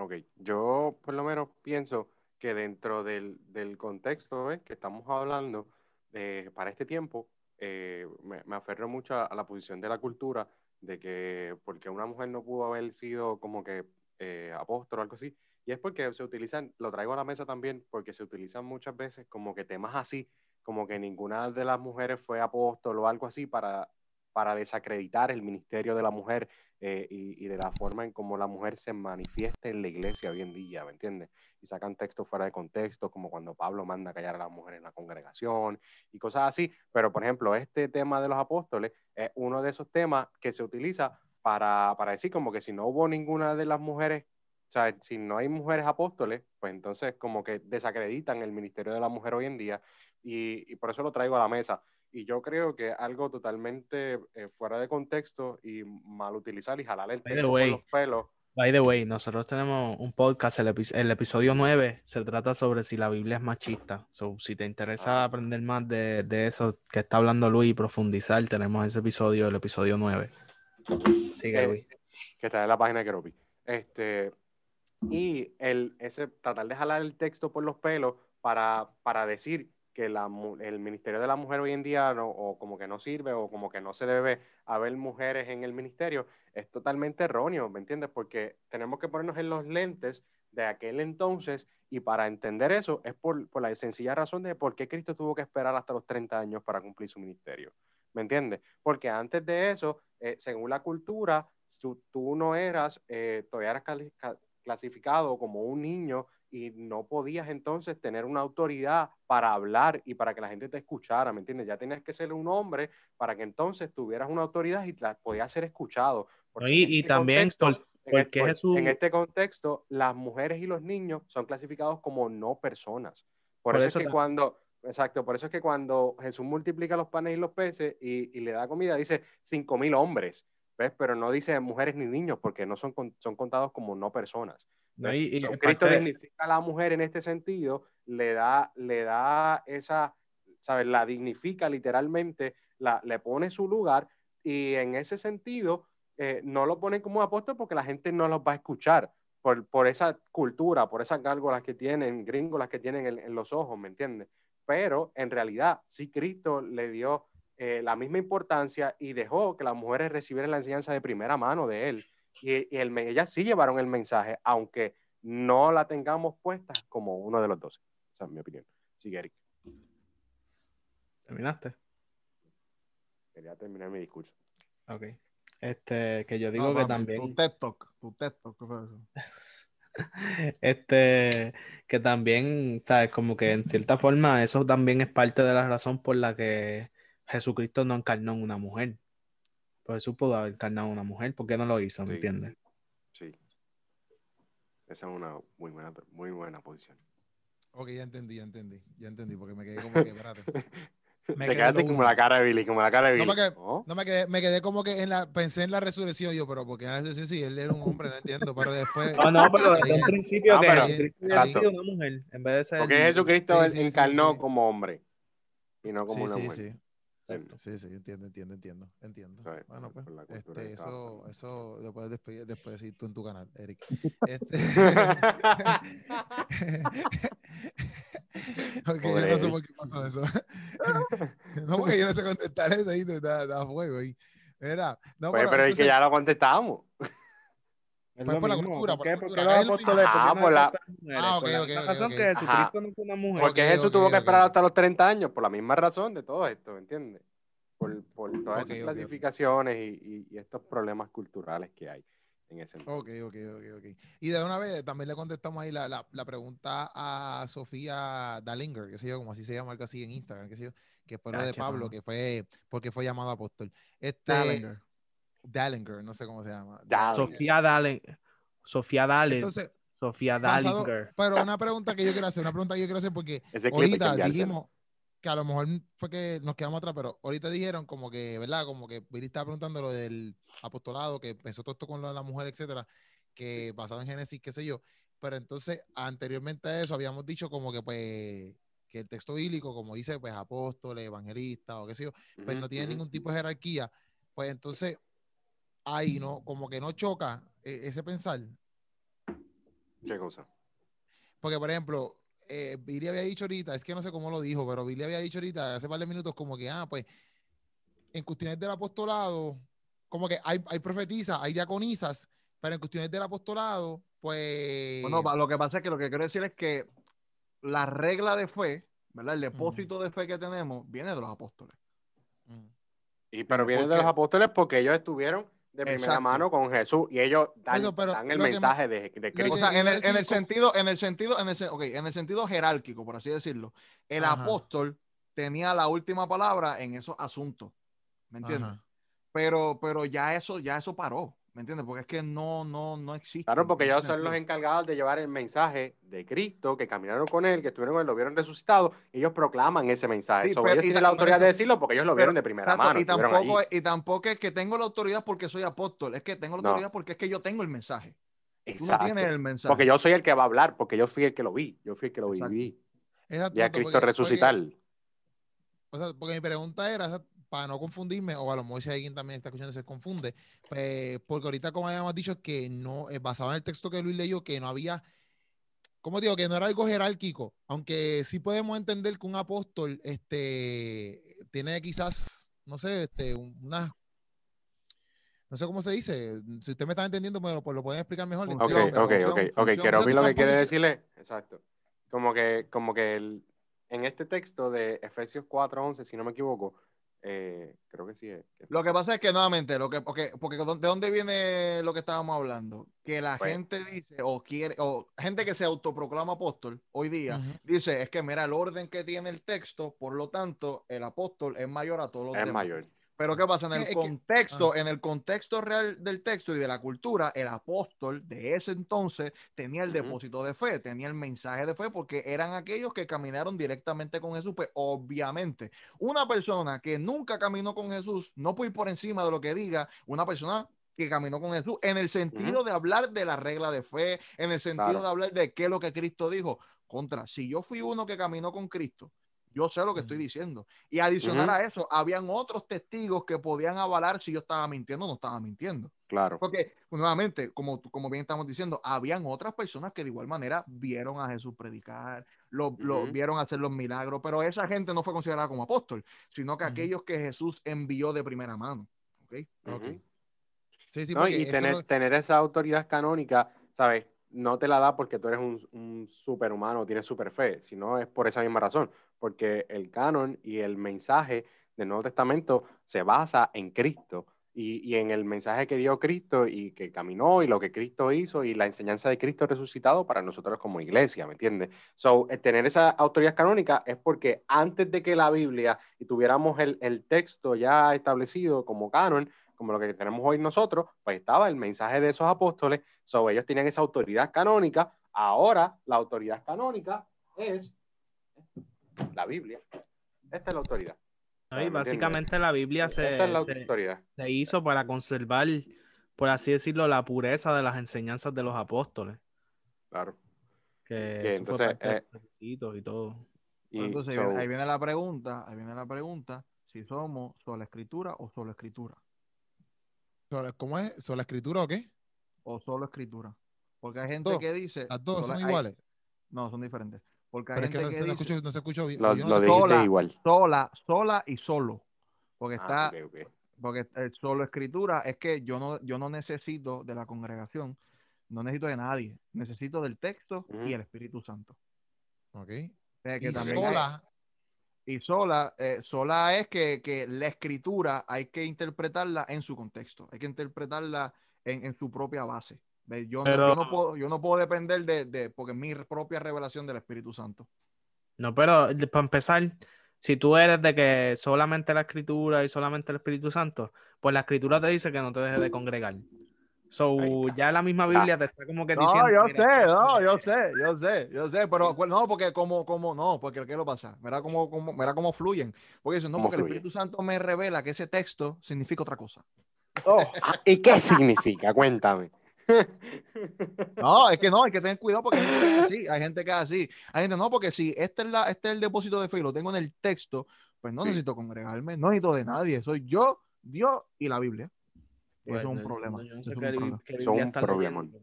Ok, yo por lo menos pienso que dentro del, del contexto que estamos hablando eh, para este tiempo, eh, me, me aferro mucho a, a la posición de la cultura de que porque una mujer no pudo haber sido como que eh, apóstol o algo así, y es porque se utilizan, lo traigo a la mesa también, porque se utilizan muchas veces como que temas así, como que ninguna de las mujeres fue apóstol o algo así para, para desacreditar el ministerio de la mujer eh, y, de la forma en cómo la mujer se manifiesta en la iglesia hoy en día, ¿me entiendes? Y sacan textos fuera de contexto, como cuando Pablo manda callar a la mujer en la congregación y cosas así. Pero, por ejemplo, este tema de los apóstoles es uno de esos temas que se utiliza para, para decir como que si no hubo ninguna de las mujeres, o sea, si no hay mujeres apóstoles, pues entonces como que desacreditan el ministerio de la mujer hoy en día y por eso lo traigo a la mesa. Y yo creo que algo totalmente eh, fuera de contexto y mal utilizar y jalar el texto por los pelos. By the way, nosotros tenemos un podcast, el, epi- el episodio 9 se trata sobre si la Biblia es machista. So, si te interesa Ah. aprender más de, de eso que está hablando Luis y profundizar, tenemos ese episodio, el episodio 9. Sigue, Eh, Luis. que está en la página de Keropi. Este, y el, ese, tratar de jalar el texto por los pelos para, para decir que el ministerio de la mujer hoy en día no, o como que no sirve o como que no se debe haber mujeres en el ministerio es totalmente erróneo, ¿me entiendes? Porque tenemos que ponernos en los lentes de aquel entonces y para entender eso es por, por la sencilla razón de por qué Cristo tuvo que esperar hasta los 30 años para cumplir su ministerio. ¿Me entiendes? Porque antes de eso, eh, según la cultura, tú, tú no eras, eh, todavía eras clasificado como un niño y no podías entonces tener una autoridad para hablar y para que la gente te escuchara, ¿me entiendes? Ya tenías que ser un hombre para que entonces tuvieras una autoridad y la, podías ser escuchado. Porque y- y este también contexto- por- en este- Jesús- en este contexto, las mujeres y los niños son clasificados como no personas. Por, Por eso, eso es que cuando, exacto, por eso es que cuando Jesús multiplica los panes y los peces y, y le da comida, dice cinco mil hombres, ¿ves? Pero no dice mujeres ni niños, porque no son, son contados como no personas. No, y- y So, parte Cristo de- dignifica a la mujer en este sentido, le da, le da esa, ¿sabes? La dignifica literalmente, la, le pone su lugar y en ese sentido eh, no lo ponen como apóstol porque la gente no los va a escuchar por, por esa cultura, por esas gárgolas que tienen, gringolas que tienen en, en los ojos, ¿me entiendes? Pero en realidad sí Cristo le dio eh, la misma importancia y dejó que las mujeres recibieran la enseñanza de primera mano de él. Y, y el, me- ellas sí llevaron el mensaje, aunque no la tengamos puesta como uno de los doce. Esa es mi opinión. Sigue, Eric. ¿Terminaste? Quería terminar mi discurso. Ok. Este, que yo digo No, que también. Tu TED Talk, tu TED Talk. Este, que también, ¿sabes? Como que en cierta forma eso también es parte de la razón por la que Jesucristo no encarnó en una mujer. Pues Jesús pudo haber encarnado en una mujer, ¿por qué no lo hizo? ¿Me Sí. entiendes? Sí. Esa es una muy buena, muy buena posición. Ok, ya entendí, ya entendí. Ya entendí, porque me quedé como que, espérate. Me Te quedaste como la cara de Billy, como la cara de No, Billy. porque- ¿no? No me quedé, me quedé como que en la, pensé en la resurrección yo, pero porque en la resurrección sí, él era un hombre, no entiendo, pero después. No, no, pero desde un principio Ah, que pero- Jesucristo exacto. sido una mujer en vez de ser. Porque Jesucristo Sí, sí, sí, encarnó sí. como hombre y no como Sí, una sí, mujer. sí. Sí, sí, entiendo, entiendo, entiendo, entiendo. Eso Bueno, pues, este, que estaba eso, pasando. eso después después, después decir tú en tu canal, Eric. Este... porque yo no sé por qué pasó eso. no, porque yo no sé contestar eso ahí, da, da fuego ahí. Era, no, Pues, pero es que entonces- ya lo contestamos. Es Pues por la cultura, ¿por la ¿Por qué cultura, los apóstoles? mismo. ¿Por qué Ah, por la-? Ah, Por ok, la ok, misma ok, razón ok. que Jesucristo Ajá. no fue una mujer. Porque Jesús tuvo que esperar hasta los 30 años, por la misma razón de todo esto, ¿me entiendes? Por, por todas esas clasificaciones y, y- y estos problemas culturales que hay en ese. Ok, ok, ok, ok. Y de una vez también le contestamos ahí la, la, la pregunta a Sofía Dalinger, que sé yo, como así se llama algo así en Instagram, que sé yo, que fue lo de Pablo, que fue porque fue llamado apóstol. Este Dallinger. No sé cómo se llama. Sofía Dalen. Sofía Dalen. Entonces, Sofía Dalinger. pero una pregunta que yo quiero hacer, una pregunta que yo quiero hacer porque ahorita dijimos que a lo mejor fue que nos quedamos atrás, pero ahorita dijeron como que, ¿verdad? Como que Billy estaba preguntando lo del apostolado, que empezó todo esto con lo de la mujer, etcétera, que basado en Génesis, qué sé yo. Pero entonces, anteriormente a eso, habíamos dicho como que, pues, que el texto bíblico, como dice, pues, apóstoles, evangelistas o qué sé yo, pues Ujú, no tiene ningún tipo de jerarquía, pues entonces ahí no, como que no choca eh, ese pensar. ¿Qué cosa? Porque, por ejemplo, eh, Billy había dicho ahorita, es que no sé cómo lo dijo, pero Billy había dicho ahorita, hace par de minutos, como que, ah, pues, en cuestiones del apostolado, como que hay, hay profetizas, hay diaconisas, pero en cuestiones del apostolado, pues... Bueno, lo que pasa es que lo que quiero decir es que la regla de fe, ¿verdad? El depósito de fe que tenemos viene de los apóstoles. Mm. Y, pero ¿por viene de los apóstoles porque ellos estuvieron de primera Exacto. mano con Jesús y ellos dan, Eso, pero dan el mensaje de, de Cristo. O sea, en el, en el decir, sentido, en el sentido, en el, sen- ok, en el sentido jerárquico, por así decirlo, el Ajá. apóstol tenía la última palabra en esos asuntos. ¿Me entiendes? Ajá. Pero, pero ya eso, ya eso paró. ¿Me entiendes? Porque es que no, no, no existe. Claro, porque ellos son los encargados de llevar el mensaje de Cristo, que caminaron con él, que estuvieron con él, lo vieron resucitado, ellos proclaman ese mensaje. Sí, So, pero- ellos tienen la autoridad de decirlo porque ellos lo pero- vieron de primera Exacto, mano. y, tampoco, y tampoco es que tengo la autoridad porque soy apóstol, es que tengo la No. autoridad porque es que yo tengo el mensaje. Tú no Exacto. tienes el mensaje. Porque yo soy el que va a hablar, porque yo fui el que lo vi, yo fui el que lo Exacto. viví. Exacto, Y a Cristo porque- resucitar. porque- o sea, porque mi pregunta era, para no confundirme, o a lo mejor si alguien también está escuchando se confunde, pues, porque ahorita como habíamos dicho que no, eh, basado en el texto que Luis leyó, que no había, ¿cómo digo? Que no era algo jerárquico, aunque sí podemos entender que un apóstol, este, tiene quizás, no sé, este, una, no sé cómo se dice, si usted me está entendiendo, bueno, pues lo pueden explicar mejor. Ok, Ok, Función, ok, ok, ok. Quiero oír lo que quiere decirle. Exacto. Como que, como que el- en este texto de Efesios 4:11, si no me equivoco, eh, creo que sí es. Lo que pasa es que nuevamente, lo que, porque, porque ¿de dónde viene lo que estábamos hablando? Que la Pues- gente dice, o quiere, o gente que se autoproclama apóstol hoy día, dice, es que mira el orden que tiene el texto, por lo tanto, el apóstol es mayor a todos los Es demás. mayor. Pero ¿qué pasa? En el Es que- contexto, en el contexto real del texto y de la cultura, el apóstol de ese entonces tenía el depósito de fe, tenía el mensaje de fe, porque eran aquellos que caminaron directamente con Jesús. Pues obviamente, una persona que nunca caminó con Jesús no puede ir por encima de lo que diga una persona que caminó con Jesús, en el sentido de hablar de la regla de fe, en el sentido Claro. de hablar de qué es lo que Cristo dijo. Contra, si yo fui uno que caminó con Cristo, yo sé lo que estoy diciendo. Y adicional Ujú. a eso, habían otros testigos que podían avalar si yo estaba mintiendo o no estaba mintiendo. Claro. Porque, nuevamente, como, como bien estamos diciendo, habían otras personas que de igual manera vieron a Jesús predicar, lo, lo Ujú. vieron hacer los milagros, pero esa gente no fue considerada como apóstol, sino que Ujú. aquellos que Jesús envió de primera mano. ¿ok? Ok. Ujú. Sí, sí, ¿no? Y tener, lo- tener esa autoridad canónica, ¿sabes? No te la da porque tú eres un, un superhumano, tienes super fe, sino es por esa misma razón, porque el canon y el mensaje del Nuevo Testamento se basa en Cristo y, y en el mensaje que dio Cristo y que caminó y lo que Cristo hizo y la enseñanza de Cristo resucitado para nosotros como iglesia, ¿me entiendes? So, eh, tener esa autoridad canónica es porque antes de que la Biblia y tuviéramos el, el texto ya establecido como canon, como lo que tenemos hoy nosotros, pues estaba el mensaje de esos apóstoles, sobre ellos tenían esa autoridad canónica, ahora la autoridad canónica es la Biblia. Esta es la autoridad. básicamente la Biblia se, es la se- autoridad. se hizo para conservar, por así decirlo, la pureza de las enseñanzas de los apóstoles. Claro. Que entonces, eh, y todo. Y, Entonces, so, ahí viene- la pregunta, ahí viene la pregunta, si somos sola escritura o solo escritura. ¿Cómo es? ¿Sobre la escritura o qué? O solo escritura. Porque hay gente Dos. que dice... Las dos sola- son hay- iguales. no, son diferentes. Porque hay Pero es que gente no, que, se- no dice escucho, no se escucha bien. lo, no dijiste sola. igual. sola, sola y solo. Porque está, Ah, ok. porque el solo escritura es que yo no, yo no necesito de la congregación, no necesito de nadie, necesito del texto y el Espíritu Santo. Ok. O sea, que Y también hay- sola, y sola, eh, sola es que, que la escritura hay que interpretarla en su contexto, hay que interpretarla en, en su propia base. Yo, no- Pero- yo, no puedo, yo no puedo depender de, de, porque es mi propia revelación del Espíritu Santo. No, pero para empezar, si tú eres de que solamente la escritura y solamente el Espíritu Santo, pues la escritura te dice que no te dejes de congregar. So, ya la misma Biblia te está como que No, diciendo. yo mira, sé, no, yo sé, yo sé, yo sé, pero pues, no, porque como, como, no, porque ¿qué lo pasa? Mira cómo, cómo, mira cómo fluyen. Porque dicen, no, ¿Cómo porque el fluye? Espíritu Santo me revela que ese texto significa otra cosa. Ah, ¿Y qué significa? Cuéntame. No, es que no, hay que tener cuidado porque hay gente que es así, hay gente que es así. Hay gente, no, porque si este es, la, este es el depósito de fe y lo tengo en el texto, pues no Sí. necesito congregarme, no necesito de nadie, soy yo Dios y la Biblia. Eso es un problema. yo no sé eso es un problema. leyendo,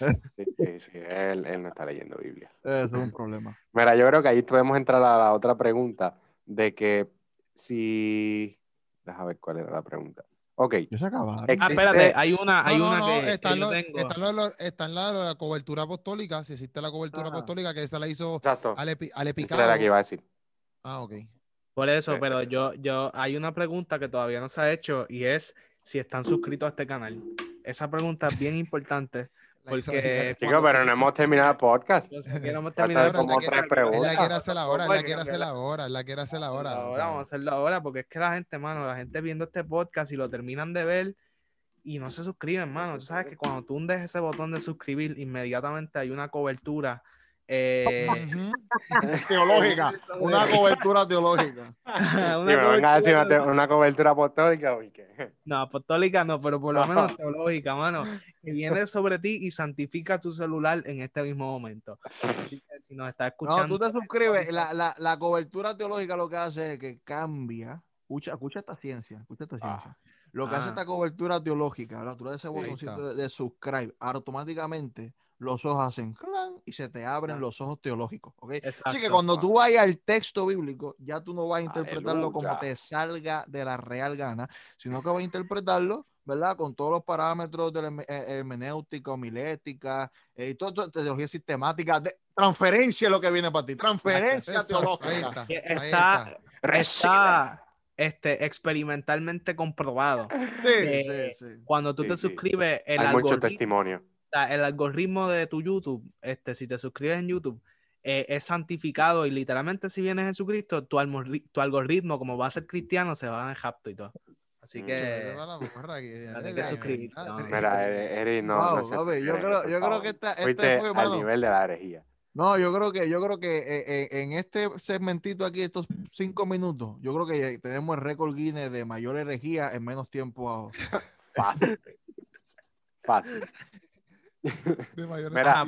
Sí, sí, sí, él, él no está leyendo Biblia. Eso es un problema. Mira, yo creo que ahí podemos entrar a la otra pregunta de que si... Deja ver cuál era la pregunta. Ok. Ya se acabaron. Ah, espérate, hay una, hay no, no, una no, que, que están los- tengo. están los- están la, la cobertura apostólica, si existe la cobertura Ah. apostólica, que esa la hizo Exacto. Ale, Ale Esa era la que iba a decir. Ah, ok. Por eso, Sí. pero yo, yo, hay una pregunta que todavía no se ha hecho y es si están suscritos a este canal. Esa pregunta es bien importante porque Chicos, pero no hemos terminado el podcast. yo sé que no hemos terminado como la que- tres Él preguntas. la quiere hacer ahora, él la quiere hacer la- ahora, él la quiere hacer ahora. o Ahora sea, vamos a hacerlo ahora porque es que la gente, mano, la gente viendo este podcast y lo terminan de ver y no se suscriben, mano. Tú sabes que cuando tú hundes ese botón de suscribir, inmediatamente hay una cobertura. Eh. Teológica. Una cobertura teológica. una Si me van a decir una, cobertura- te- una cobertura apostólica, ¿qué? No, apostólica no, pero por lo menos teológica, mano. Que viene sobre ti y santifica tu celular en este mismo momento. Así que si nos está No, escuchando. tú te suscribes. La, la, la cobertura teológica lo que hace es que cambia. Escucha, escucha esta ciencia. Escucha esta ciencia. Lo que hace Ah. esta cobertura teológica. Tú le das ese botoncito de, de subscribe, automáticamente los ojos hacen clan y se te abren los ojos teológicos, ¿ok? Así que cuando tú vayas al texto bíblico, ya tú no vas a interpretarlo como te salga de la real gana, sino que vas a interpretarlo, ¿verdad? Con todos los parámetros de la eh, hermenéutica, homilética, eh, y todo, todo- teología sistemática, de, transferencia es lo que viene para ti, transferencia Exacto, Ahí teológica. está. Ahí está, este, experimentalmente comprobado. Sí, Eh, sí, sí. Cuando tú Sí, te sí. suscribes, el Hay mucho algoritmo, el algoritmo de tu YouTube, este, si te suscribes en YouTube, eh, es santificado y literalmente si viene Jesucristo, tu, tu algoritmo, como va a ser cristiano, se va a dar japto y todo. Así que no. Mira, eh, Eri, no, Wow, no papi, yo creo, yo creo que esta, este fue, al mano, nivel de la herejía. No, yo creo que, yo creo que eh, eh, en este segmentito aquí, estos cinco minutos, yo creo que tenemos el récord Guinness de mayor herejía en menos tiempo. Fácil. Fácil. de mayor Mira,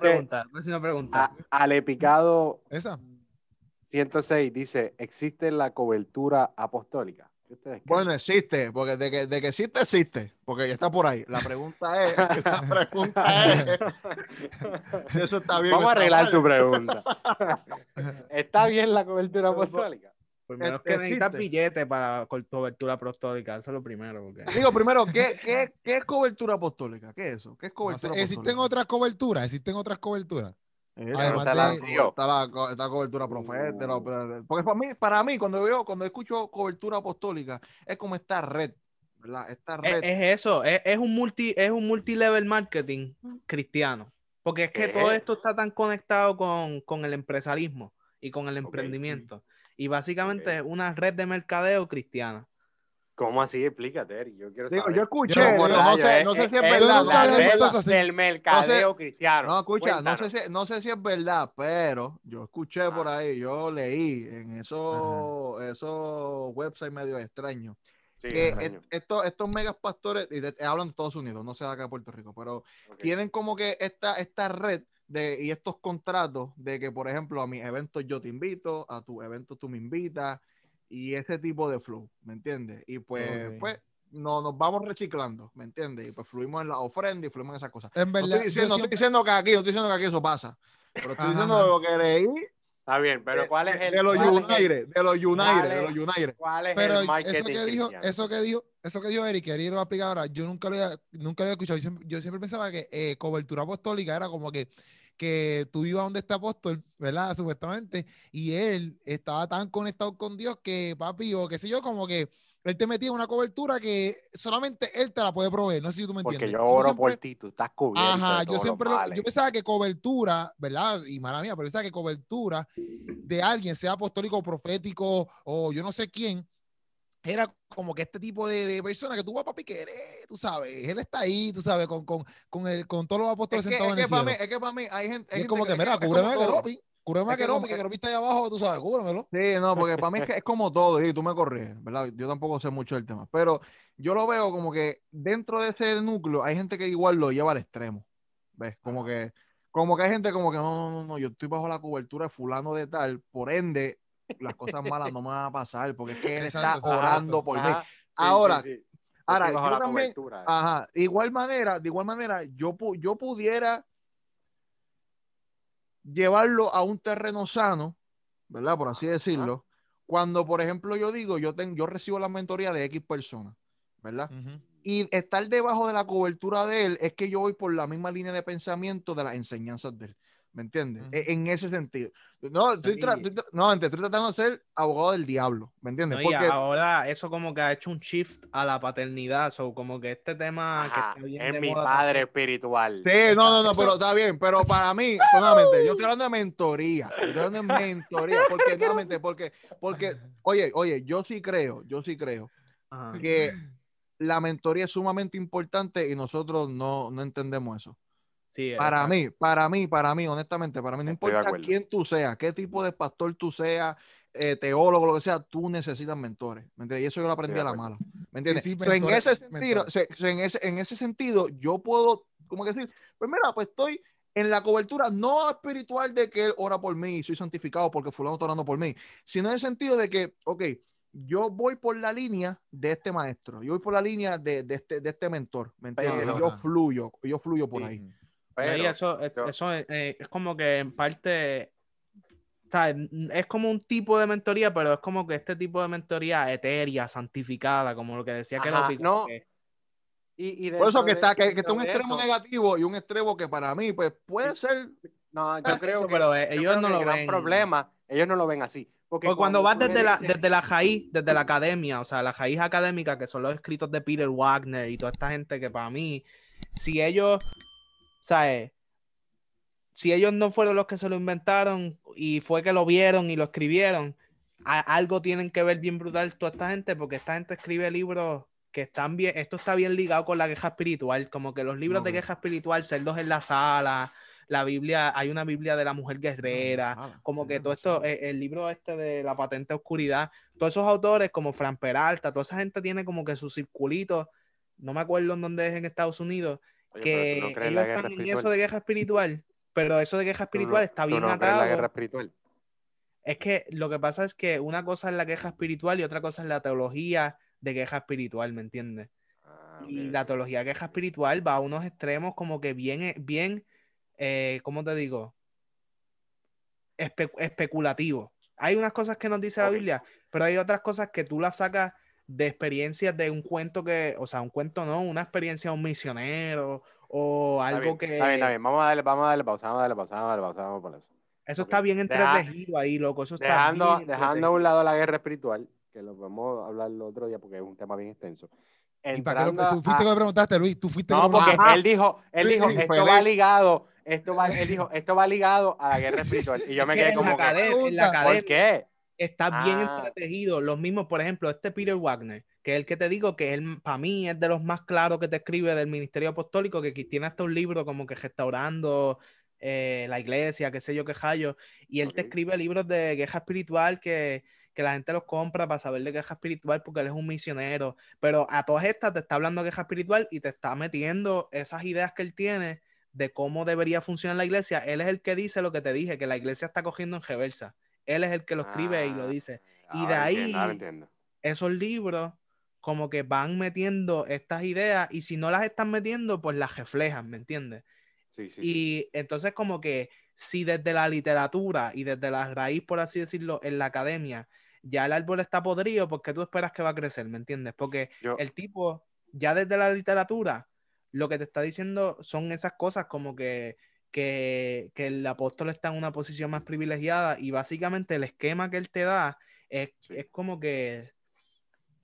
pregunta, pregunta. A- Ale Picado Esa. 106 dice, ¿existe la cobertura apostólica? Bueno, existe, porque de que, de que existe, existe, porque ya está por ahí. La pregunta es, la pregunta es, si eso está bien. o Vamos a arreglar mal. tu pregunta. ¿Está bien la cobertura apostólica? Primero es este, que necesitas existe. billete para co- cobertura apostólica, eso es lo primero. porque- Digo, primero, ¿qué, qué, qué es cobertura apostólica? ¿Qué es eso? ¿Qué es No cobertura existen apostólica? otras coberturas, existen otras coberturas. Además está, la, de- está la está cobertura profética. la- Porque para mí, para mí, cuando veo, cuando escucho cobertura apostólica, es como esta red, ¿verdad? Esta Es, red. es eso, es, es un multi, es un multilevel marketing cristiano. Porque es que ¿Qué? todo esto está tan conectado con, con el empresarismo y con el emprendimiento. Y básicamente es una red de mercadeo cristiana. ¿Cómo así? Explícate, Eri. Yo quiero Digo, saber. yo escuché, Yo no digo, sé, es- no sé si es es verdad. La había no sé- eso del mercadeo cristiano. No, escucha, no sé, si, no sé si es verdad, pero yo escuché por Ah. ahí, yo leí en esos, esos websites medio extraños, Sí, que extraño. est- estos, estos megas pastores, y de- hablan de Estados Unidos, no sé de acá de Puerto Rico, pero tienen como que esta, esta red de, y estos contratos de que, por ejemplo, a mis eventos yo te invito, a tu evento tú me invitas, y ese tipo de flow, ¿me entiendes? Y pues, Ok. pues no, nos vamos reciclando, ¿me entiendes? Y pues fluimos en la ofrenda y fluimos en esas cosas. En No verdad, estoy, diciendo, no estoy siempre- diciendo que aquí, no estoy diciendo que aquí eso pasa. Pero estoy Ajá, diciendo ajá. lo que leí Está bien, pero ¿cuál es el de los United, de los United, cuál de es- los United. cuál es Pero el marketing eso que dijo, eso que dijo, eso que dijo Eric, que Eric lo va a explicar ahora, yo nunca lo había, nunca lo había escuchado. Yo siempre, yo siempre pensaba que eh, cobertura apostólica era como que, que tú ibas donde este apóstol, ¿verdad? Supuestamente, y él estaba tan conectado con Dios que, papi, o qué sé yo, como que él te metía en una cobertura que solamente él te la puede proveer. No sé si tú me Porque entiendes. yo Si oro siempre- por ti, tú estás cubierto. Ajá, de yo siempre lo- yo pensaba que cobertura, ¿verdad? Y mala mía, pero pensaba que cobertura de alguien, sea apostólico, profético o yo no sé quién, era como que este tipo de, de persona que tú vas, papi, que eres, tú sabes, él está ahí, tú sabes, con, con, con, el, con todos los apóstoles Es que, sentados es en que el para mí, cielo. es que para mí hay gente. Hay es como gente que, mira, cúbreme a todo. Keropi, cúbreme que como- que Keropi está ahí abajo, tú sabes, cúbremelo. Sí, no, porque para mí es que es como todo, y tú me corriges, ¿verdad? Yo tampoco sé mucho del tema, pero yo lo veo como que dentro de ese núcleo hay gente que igual lo lleva al extremo, ¿ves? Como que, como que hay gente como que no, no, no, no, yo estoy bajo la cobertura de fulano de tal, por ende, las cosas malas no me van a pasar, porque es que él está orando por mí. Sí, Ahora, sí, sí. ahora, yo también, ajá, de igual manera, de igual manera, yo, pu- yo pudiera llevarlo a un terreno sano, ¿verdad? Por así decirlo. Cuando, por ejemplo, yo digo, yo, tengo, yo recibo la mentoría de X personas, ¿verdad? Ujú. Y estar debajo de la cobertura de él es que yo voy por la misma línea de pensamiento de las enseñanzas de él. ¿Me entiendes? Ujú. E- En ese sentido. No, estoy, estoy tra- no, antes, estoy tratando de ser abogado del diablo. ¿Me entiendes? No, Porque ahora eso como que ha hecho un shift a la paternidad, so como que este tema Ajá, que está bien es de mi moda padre también. espiritual. Sí, no, no, no, pero está bien, pero para mí, nuevamente, yo estoy hablando de mentoría, yo estoy hablando de mentoría, porque nuevamente, porque, porque, oye, oye, yo sí creo, yo sí creo Ajá. que la mentoría es sumamente importante y nosotros no, no entendemos eso. Sí, Para exacto. mí, para mí, para mí, honestamente, para mí, no Estoy importa quién tú seas, qué tipo de pastor tú seas, eh, teólogo, lo que sea, tú necesitas mentores. ¿me entiendes? Y eso yo lo aprendí a la mala. ¿Me entiendes? sí, So, en, mentores, ese sentido, mentores. se- se- en, ese, en ese sentido, yo puedo, como que decir, pues mira, pues estoy en la cobertura no espiritual de que él ora por mí y soy santificado porque fulano está orando por mí, sino en el sentido de que, ok, yo voy por la línea de este maestro, yo voy por la línea de, de este, de este mentor, ¿me entiendes? Yo fluyo, yo fluyo por ahí. Pero eso, es, yo- eso es, eh, es como que en parte, es como un tipo de mentoría, pero es como que este tipo de mentoría etérea, santificada, como lo que decía que Ajá, no, que y, y Por eso que de- está, que, que está un extremo eso- negativo y un extremo que para mí, pues puede ser. No, yo creo eso, que, pero, eh, yo ellos creo no que lo gran ven. problema, ellos no lo ven así. Porque Porque cuando vas desde la, desde la raíz, desde la academia, o sea, la raíz académica, que son los escritos de Peter Wagner y toda esta gente que para mí, si ellos, ¿sabes? Si ellos no fueron los que se lo inventaron y fue que lo vieron y lo escribieron, a- algo tienen que ver bien brutal toda esta gente, porque esta gente escribe libros que están bien, esto está bien ligado con la queja espiritual, como que los libros de queja espiritual, Cerdos en la Sala, la Biblia, hay una Biblia de la mujer guerrera, como que todo esto, eh, el libro este de la patente oscuridad, todos esos autores como Fran Peralta, toda esa gente tiene como que su circulito, no me acuerdo en dónde es en Estados Unidos, Oye, que tú no crees en ellos la guerra están en espiritual. eso de guerra espiritual, pero eso de guerra no- espiritual está bien no la atado. guerra espiritual. Es que lo que pasa es que una cosa es la queja espiritual y otra cosa es la teología de queja espiritual, ¿me entiendes? Ah, Y la teología de queja espiritual va a unos extremos como que bien, eh, bien, eh, ¿cómo te digo? Espe- especulativo. Hay unas cosas que nos dice la. Biblia, pero hay otras cosas que tú las sacas de experiencias de un cuento que, o sea, un cuento no, una experiencia de un misionero o Está algo bien, que... Está bien, está bien. Vamos a darle, vamos a darle pausa, vamos a darle pausa, vamos a darle pausa, vamos por eso. Eso Ok. está bien entretejido ahí, loco. Eso está Dejando, bien dejando a un lado la guerra espiritual, que lo podemos hablar el otro día porque es un tema bien extenso. ¿Y para qué lo- Entrando tú fuiste a- que me preguntaste, Luis? Tú fuiste que No, me porque preguntaste. él dijo, él Sí, dijo, sí, esto va ligado, esto va, él dijo, esto va ligado a la guerra espiritual. Y yo me que quedé en la como que, en la Pregunta. academia ¿por qué? Está bien Ah. entretejido. Los mismos, por ejemplo, este Peter Wagner, que es el que te digo que él, para mí es de los más claros que te escribe del Ministerio Apostólico, que tiene hasta un libro como que restaurando eh, la iglesia, qué sé yo, qué hallo. Y él te escribe libros de queja espiritual que, que la gente los compra para saber de queja espiritual porque él es un misionero. Pero a todas estas te está hablando de queja espiritual y te está metiendo esas ideas que él tiene de cómo debería funcionar la iglesia. Él es el que dice lo que te dije, que la iglesia está cogiendo en reversa. Él es el que lo escribe y lo Ah, dice. Y ahora de ahí- entiendo. Esos libros como que van metiendo estas ideas y si no las están metiendo, pues las reflejan, ¿me entiendes? Sí, sí, sí. Y entonces como que si desde la literatura y desde la raíz, por así decirlo, en la academia, ya el árbol está podrido, ¿por qué tú esperas que va a crecer? ¿Me entiendes? Porque Yo- el tipo, ya desde la literatura, lo que te está diciendo son esas cosas como que, que, que el apóstol está en una posición más privilegiada y básicamente el esquema que él te da es, es como que,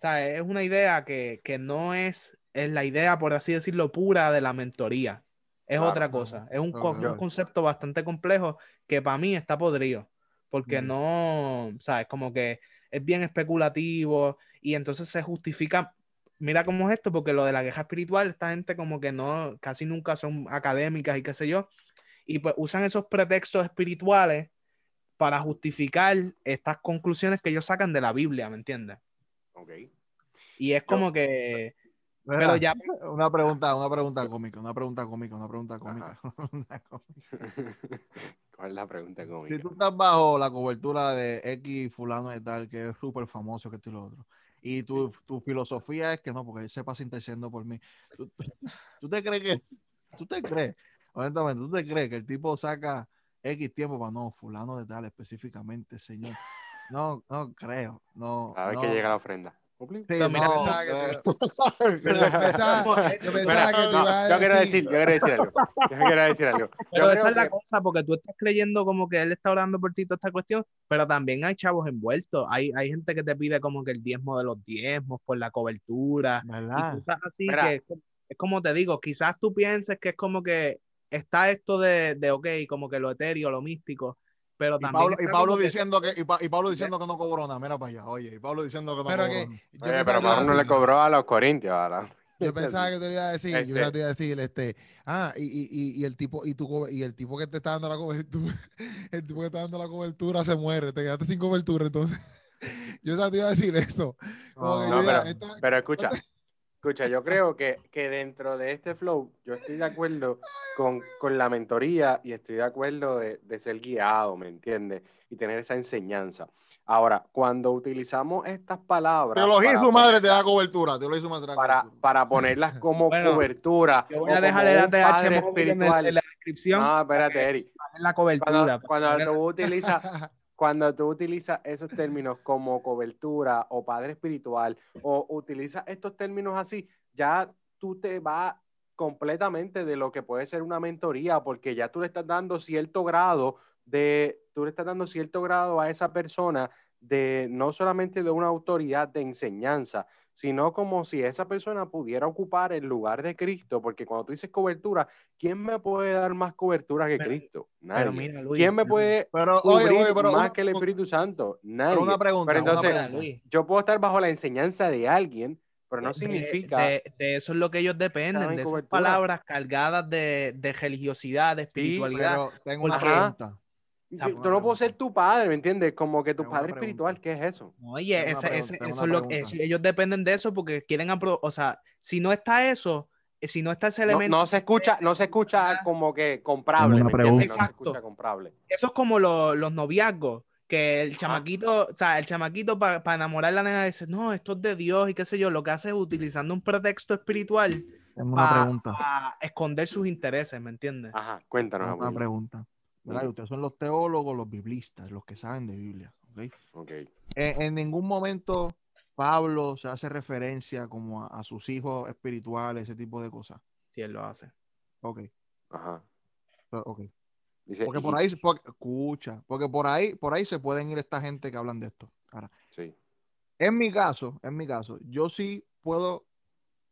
¿sabes? Es una idea que, que no es, es la idea, por así decirlo, pura de la mentoría. Es Claro. otra cosa. Es un, co- un concepto bastante complejo que para mí está podrido. Porque Mm. no, ¿sabes? Como que es bien especulativo y entonces se justifica. Mira cómo es esto, porque lo de la queja espiritual, esta gente como que no, casi nunca son académicas y qué sé yo, y pues usan esos pretextos espirituales para justificar estas conclusiones que ellos sacan de la Biblia, ¿me entiendes? Ok. Y es como que, Pero ya, Una pregunta, una pregunta cómica, una pregunta cómica, una pregunta cómica. ¿Cuál es la pregunta si cómica? tú estás bajo la cobertura de X fulano de tal, que es súper famoso, que esto y lo otro, y tu, tu filosofía es que no, porque él se pasa intercediendo por mí, ¿tú, tú te crees que, tú te crees, honestamente, tú te crees que el tipo saca X tiempo para no, fulano de tal específicamente, señor? No, no creo, no. A ver no. que llega la ofrenda. No, pensaba que eh, Yo pensaba, yo pensaba que ibas a yo quiero decir. yo quiero decir algo. Yo quiero decir algo. Yo Pero esa creo es la que- cosa, porque tú estás creyendo como que él está orando por ti toda esta cuestión, pero también hay chavos envueltos. Hay, hay gente que te pide como que el diezmo de los diezmos por la cobertura y ¿Verdad? cosas así Mira. que es como- es como te digo, quizás tú pienses que es como que está esto de, de ok, como que lo etéreo, lo místico, pero Y también Pablo, y Pablo diciendo que, y, Pa- y Pablo diciendo que no cobró nada, mira para allá, oye, y Pablo diciendo que no Pero cobró que nada. yo Oye, pero Pablo no le cobró a los corintios. ahora. Yo pensaba que te lo iba a decir, yo Este- pensaba que te iba a decir, este, ah, y, y, y, el tipo, y tu y el tipo que te está dando la cobertura, el tipo que está dando la cobertura se muere, te quedaste sin cobertura, entonces, yo que te iba a decir eso. No, pero, pero escucha, escucha, yo creo que, que dentro de este flow, yo estoy de acuerdo con, con la mentoría y estoy de acuerdo de, de ser guiado, ¿me entiendes? Y tener esa enseñanza. Ahora, cuando utilizamos estas palabras Teología y su madre te da cobertura, teología su madre te da para, cobertura. para ponerlas como Bueno, cobertura, Yo voy a como dejar el un ATH padre móvil en, el- espiritual. en la descripción No, espérate, Eri. la cobertura. Cuando, cuando tú utilizas cuando tú utilizas esos términos como cobertura o padre espiritual o utilizas estos términos así, ya tú te vas completamente de lo que puede ser una mentoría porque ya tú le estás dando cierto grado de, tú le estás dando cierto grado a esa persona de no solamente de una autoridad de enseñanza, sino como si esa persona pudiera ocupar el lugar de Cristo, porque cuando tú dices cobertura, ¿quién me puede dar más cobertura que Pero- Cristo? Pero Nadie. mira, Luis. ¿Quién me puede Pero, oye, cubrir oye, pero más una, que el Espíritu Santo? Nadie. pero una pregunta, Pero una entonces, mira, pregunta. Luis. yo puedo estar bajo la enseñanza de alguien, pero no de- significa. De, de eso es lo que ellos dependen, de esas palabras cargadas de, de religiosidad, de espiritualidad. Pero tengo una pregunta. Yo, una yo no puedo ser tu padre, ¿me entiendes? Como que tu padre espiritual, ¿qué es eso? Oye, ese- ese- eso es lo que eso- ellos dependen de eso porque quieren apro- o sea, si no está eso, eh, si no está ese elemento, no se escucha, no se escucha como que comprable, Tengo ¿me una entiendes? No se pregunta. escucha comprable. eso es como lo- los noviazgos, que el chamaquito, o sea, el chamaquito para enamorar a la nena dice, no, esto es de Dios y qué sé yo, lo que hace es utilizando un pretexto espiritual Tengo una para pregunta. esconder sus intereses, ¿me entiendes? Ajá, cuéntanos, una pregunta. ¿Verdad? Ustedes son los teólogos, los biblistas, los que saben de Biblia. ¿ok? Ok. En, en ningún momento Pablo se hace referencia como a, a sus hijos espirituales, ese tipo de cosas. Si él lo hace. Ok, Ajá. ok. Dice, Porque por ahí, por- escucha, porque por ahí, por ahí se pueden ir esta gente que hablan de esto. Ahora, Sí. en mi caso, en mi caso, yo sí puedo,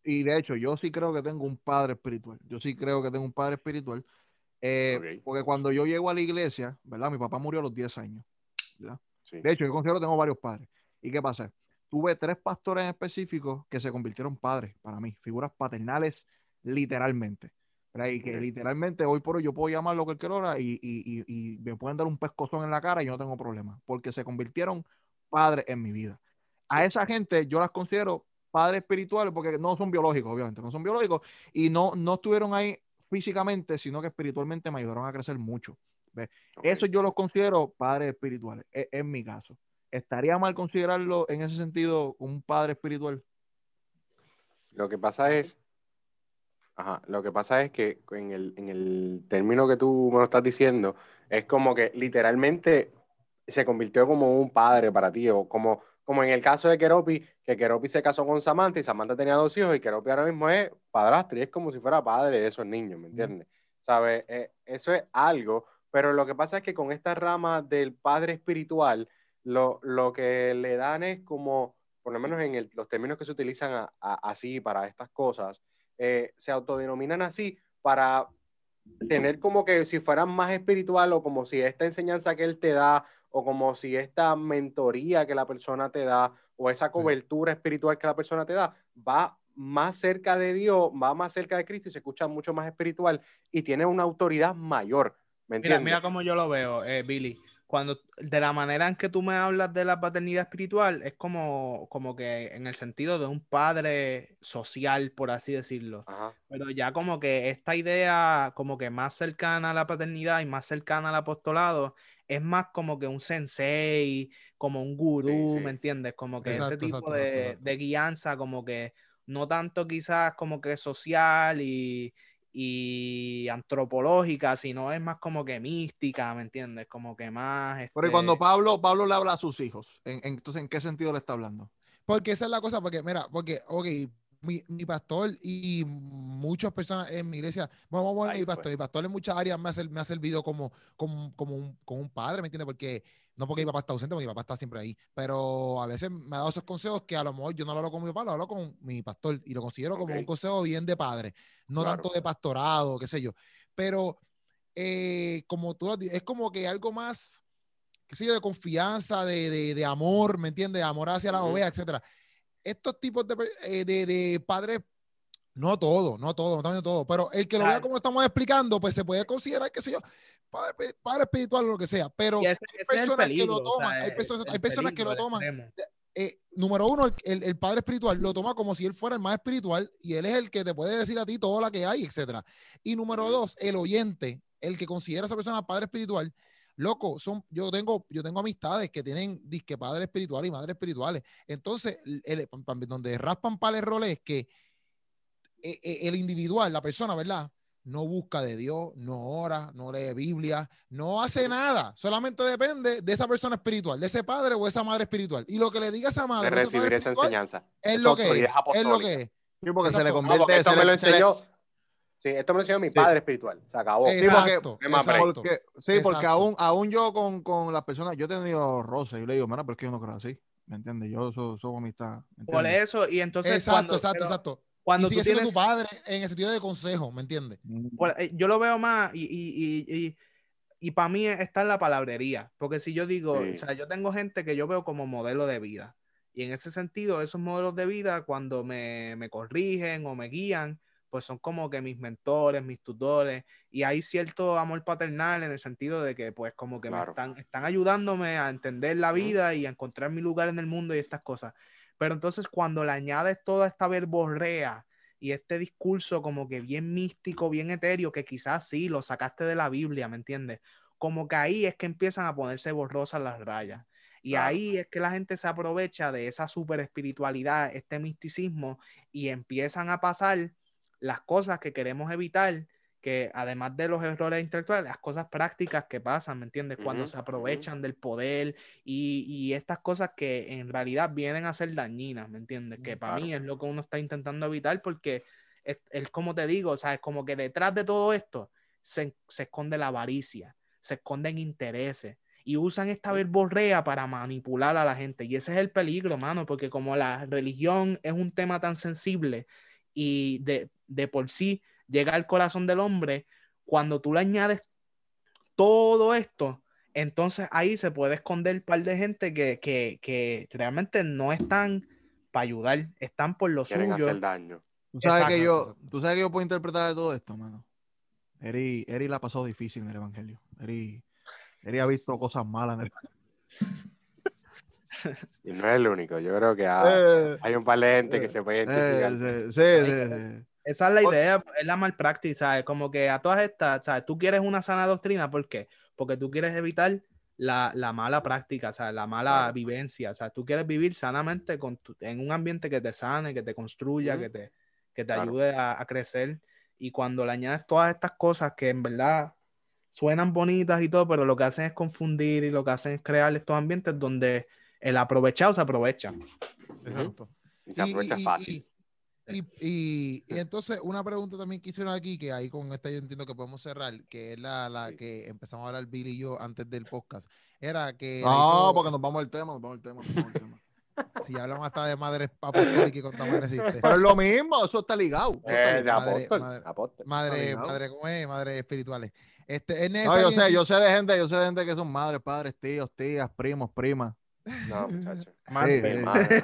y de hecho, yo sí creo que tengo un padre espiritual. Yo sí creo que tengo un padre espiritual. Eh, Ok. Porque cuando yo llego a la iglesia, ¿verdad? Mi papá murió a los 10 años. ¿verdad? sí. De hecho, yo considero que tengo varios padres. ¿Y qué pasa? Tuve tres pastores en específico que se convirtieron padres para mí, figuras paternales literalmente. ¿verdad? Y que Ok. literalmente hoy por hoy yo puedo llamarlo cualquier hora y, y, y, y me pueden dar un pescozón en la cara y yo no tengo problema, porque se convirtieron padres en mi vida. A esa gente yo las considero padres espirituales porque no son biológicos, obviamente, no son biológicos y no, no estuvieron ahí físicamente, sino que espiritualmente me ayudaron a crecer mucho. Ok. Eso yo los considero padres espirituales, e- en, mi caso. ¿Estaría mal considerarlo en ese sentido un padre espiritual? Lo que pasa es, ajá, lo que pasa es que en el, en el término que tú me lo estás diciendo, es como que literalmente se convirtió como un padre para ti, o como, como en el caso de Keropi, que Keropi se casó con Samantha y Samantha tenía dos hijos y Keropi ahora mismo es padrastro y es como si fuera padre de esos niños, ¿me entiendes? ¿Sabes? Eh, eso es algo, pero lo que pasa es que con esta rama del padre espiritual, lo, lo que le dan es como, por lo menos en el- los términos que se utilizan a- a- así para estas cosas, eh, se autodenominan así para tener como que si fueran más espiritual o como si esta enseñanza que él te da o como si esta mentoría que la persona te da o esa cobertura espiritual que la persona te da va más cerca de Dios, va más cerca de Cristo y se escucha mucho más espiritual y tiene una autoridad mayor. ¿Me Mira, mira cómo yo lo veo, eh, Billy. cuando de la manera en que tú me hablas de la paternidad espiritual, es como, como que en el sentido de un padre social, por así decirlo. Ajá. Pero ya como que esta idea como que más cercana a la paternidad y más cercana al apostolado es más como que un sensei, como un gurú, sí. ¿me entiendes? Como que Exacto, este tipo exacto, de, exacto, exacto. de guianza, como que no tanto quizás como que social y, y antropológica, sino es más como que mística, ¿me entiendes? Como que más... Este, cuando Pablo, Pablo le habla a sus hijos, en- en- entonces, ¿en qué sentido le está hablando? Porque esa es la cosa, porque mira, porque, ok, mi, mi pastor y muchas personas en mi iglesia, bueno, vamos a poner Ahí mi pastor, mi pastor en muchas áreas me ha, ser- me ha servido como, como, como, un, como un padre, ¿me entiendes? Porque no porque mi papá está ausente, porque mi papá está siempre ahí, pero a veces me ha dado esos consejos que a lo mejor yo no lo hablo con mi papá, lo hablo con mi pastor y lo considero como un consejo bien de padre, no Claro. tanto de pastorado, qué sé yo, pero eh, como tú lo di- es como que algo más, qué sé yo, de confianza, de, de, de amor, ¿me entiendes? De amor hacia la Ujú. oveja, etcétera. Estos tipos de, eh, de, de padres, no todo, no todo, no todo, pero el que lo vea Claro. como estamos explicando, pues se puede considerar, qué sé yo, padre, padre espiritual o lo que sea, pero ese- hay personas que lo peligro, o toman, sea, hay personas, hay personas que lo peligro, toman eh, número uno, el, el- padre espiritual lo toma como si él fuera el más espiritual y él es el que te puede decir a ti todo lo que hay, etcétera. Y número dos, el oyente, el que considera a esa persona padre espiritual, loco, son, yo tengo, yo tengo amistades que tienen disque padres espirituales y madres espirituales. Entonces, el- el- pam- pam- donde raspan para el rol es que eh, eh, el individual, la persona, ¿verdad? No busca de Dios, no ora, no lee Biblia, no hace nada. Solamente depende de esa persona espiritual, de ese padre o esa madre espiritual. Y lo que le diga esa madre De recibir esa enseñanza. es lo que es. Es lo que es. Sí, porque se le. No, convierte porque esto se me le- lo se le-. Sí, esto me lo enseñó mi Sí. padre espiritual. Se acabó. porque- Exacto. ¿qué más exacto. Porque, sí, porque aún, aún yo con, con las personas, yo he tenido roces y le digo, mira, pero es que yo no creo así. ¿Me entiendes? Yo soy, soy amistad. ¿me Por eso, y entonces Exacto, cuando, exacto, pero exacto. cuando y tú sigue siendo tienes, tu padre en el sentido de consejo, ¿me entiendes? por- eh, yo lo veo más y, y, y, y, y para mí está en la palabrería, porque si yo digo, Sí. o sea, yo tengo gente que yo veo como modelo de vida, y en ese sentido, esos modelos de vida, cuando me, me corrigen o me guían, pues son como que mis mentores, mis tutores, y hay cierto amor paternal en el sentido de que, pues, como que me Claro. están, están ayudándome a entender la vida y a encontrar mi lugar en el mundo y estas cosas. Pero entonces, cuando le añades toda esta verborrea y este discurso como que bien místico, bien etéreo, que quizás sí lo sacaste de la Biblia, ¿me entiendes? Como que ahí es que empiezan a ponerse borrosas las rayas. Y Claro. ahí es que la gente se aprovecha de esa super espiritualidad, este misticismo, y empiezan a pasar las cosas que queremos evitar, que además de los errores intelectuales, las cosas prácticas que pasan, ¿me entiendes? Cuando se aprovechan del poder y, y estas cosas que en realidad vienen a ser dañinas, ¿me entiendes? Que para Claro. mí es lo que uno está intentando evitar porque es, es como te digo, o sea, es como que detrás de todo esto se, se esconde la avaricia, se esconden intereses y usan esta verborrea para manipular a la gente. Y ese es el peligro, mano, porque como la religión es un tema tan sensible y de, de por sí llega al corazón del hombre, cuando tú le añades todo esto, entonces ahí se puede esconder un par de gente que, que, que realmente no están para ayudar, están por lo Quieren suyo. hacer daño. Tú sabes, que yo, tú sabes que yo puedo interpretar de todo esto, mano. Eri, Eri la ha pasado difícil en el Evangelio. Eri, Eri ha visto cosas malas en el Y no es el único. Yo creo que ha- Eh, hay un par de gente que eh, se puede identificar. eh, sí, sí, sí, sí. Esa es la idea, es la malpraxis, ¿sabes? Como que a todas estas, ¿sabes? Tú quieres una sana doctrina, ¿por qué? Porque tú quieres evitar la, la mala práctica, ¿sabes? La mala Claro. vivencia, sea, tú quieres vivir sanamente con tu- en un ambiente que te sane, que te construya, que te, que te Claro. ayude a, a crecer. Y cuando le añades todas estas cosas que en verdad suenan bonitas y todo, pero lo que hacen es confundir y lo que hacen es crear estos ambientes donde el aprovechado se aprovecha. Exacto. Y se Y- aprovecha y- fácil. y- Y, y- y entonces, una pregunta también que hicieron aquí, que ahí con esta yo entiendo que podemos cerrar, que es la, la Sí. que empezamos a hablar Billy y yo antes del podcast, era que No, hizo- porque nos vamos al tema, nos vamos al tema, nos vamos al tema. si hablamos hasta de madres apostólicas y madre existe. Pero es lo mismo, eso está ligado. Eh, madre- apóstol, madre- apóstol. Madre, madre, ¿cómo es? Madres espirituales. Este, es No, yo sé, yo sé de gente, yo sé de gente que son madres, padres, tíos, tías, primos, primas. No, muchacho. Sí,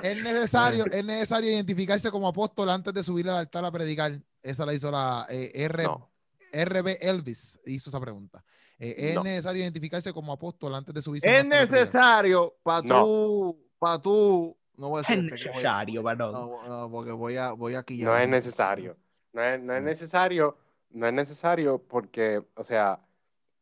es necesario, es necesario identificarse como apóstol antes de subir al altar a predicar. Esa la hizo la eh, R, No. RB Elvis, hizo esa pregunta. Eh, ¿Es No. necesario identificarse como apóstol antes de subirse? a Es necesario para No. tú, para tú, no voy a Es decir voy a- necesario, varón. No, no, porque voy a, voy aquí. No es necesario. No es, no es necesario, no es necesario porque, o sea,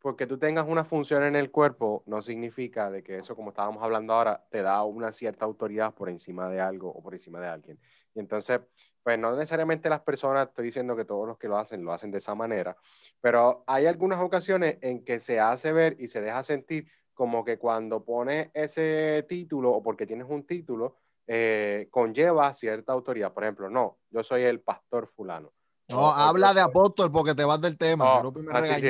porque tú tengas una función en el cuerpo no significa de que eso, como estábamos hablando ahora, te da una cierta autoridad por encima de algo o por encima de alguien. Y entonces, pues no necesariamente las personas, estoy diciendo que todos los que lo hacen lo hacen de esa manera, pero hay algunas ocasiones en que se hace ver y se deja sentir como que cuando pones ese título o porque tienes un título, eh, conlleva cierta autoridad. Por ejemplo, no, yo soy el pastor fulano. No, O- o habla de apóstol porque te vas del tema. o- Keropi me ah, sí,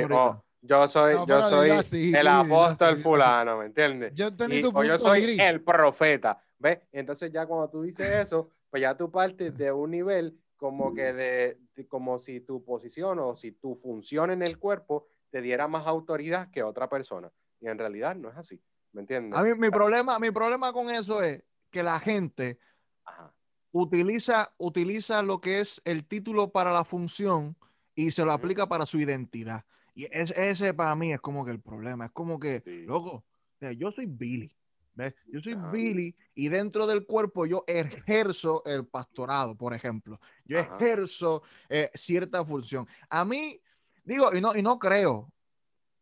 yo soy, No, yo soy así, el apóstol fulano, ¿me entiendes? Yo entendí Y- tu o yo soy el profeta, ¿ves? Entonces ya cuando tú dices eso, pues ya tú partes de un nivel como que de, de- como si tu posición o si tu función en el cuerpo te diera más autoridad que otra persona. Y en realidad no es así, ¿me entiendes? A mí, mi problema, mi problema con eso es que la gente Ajá. utiliza, utiliza lo que es el título para la función y se lo aplica para su identidad. Y es- ese para mí es como que el problema. Es como que, Sí. loco, o sea, yo soy Billy. ¿ves? Yo soy Ajá. Billy y dentro del cuerpo yo ejerzo el pastorado, por ejemplo. Yo Ajá. ejerzo eh, cierta función. A mí, digo, y no, y no creo,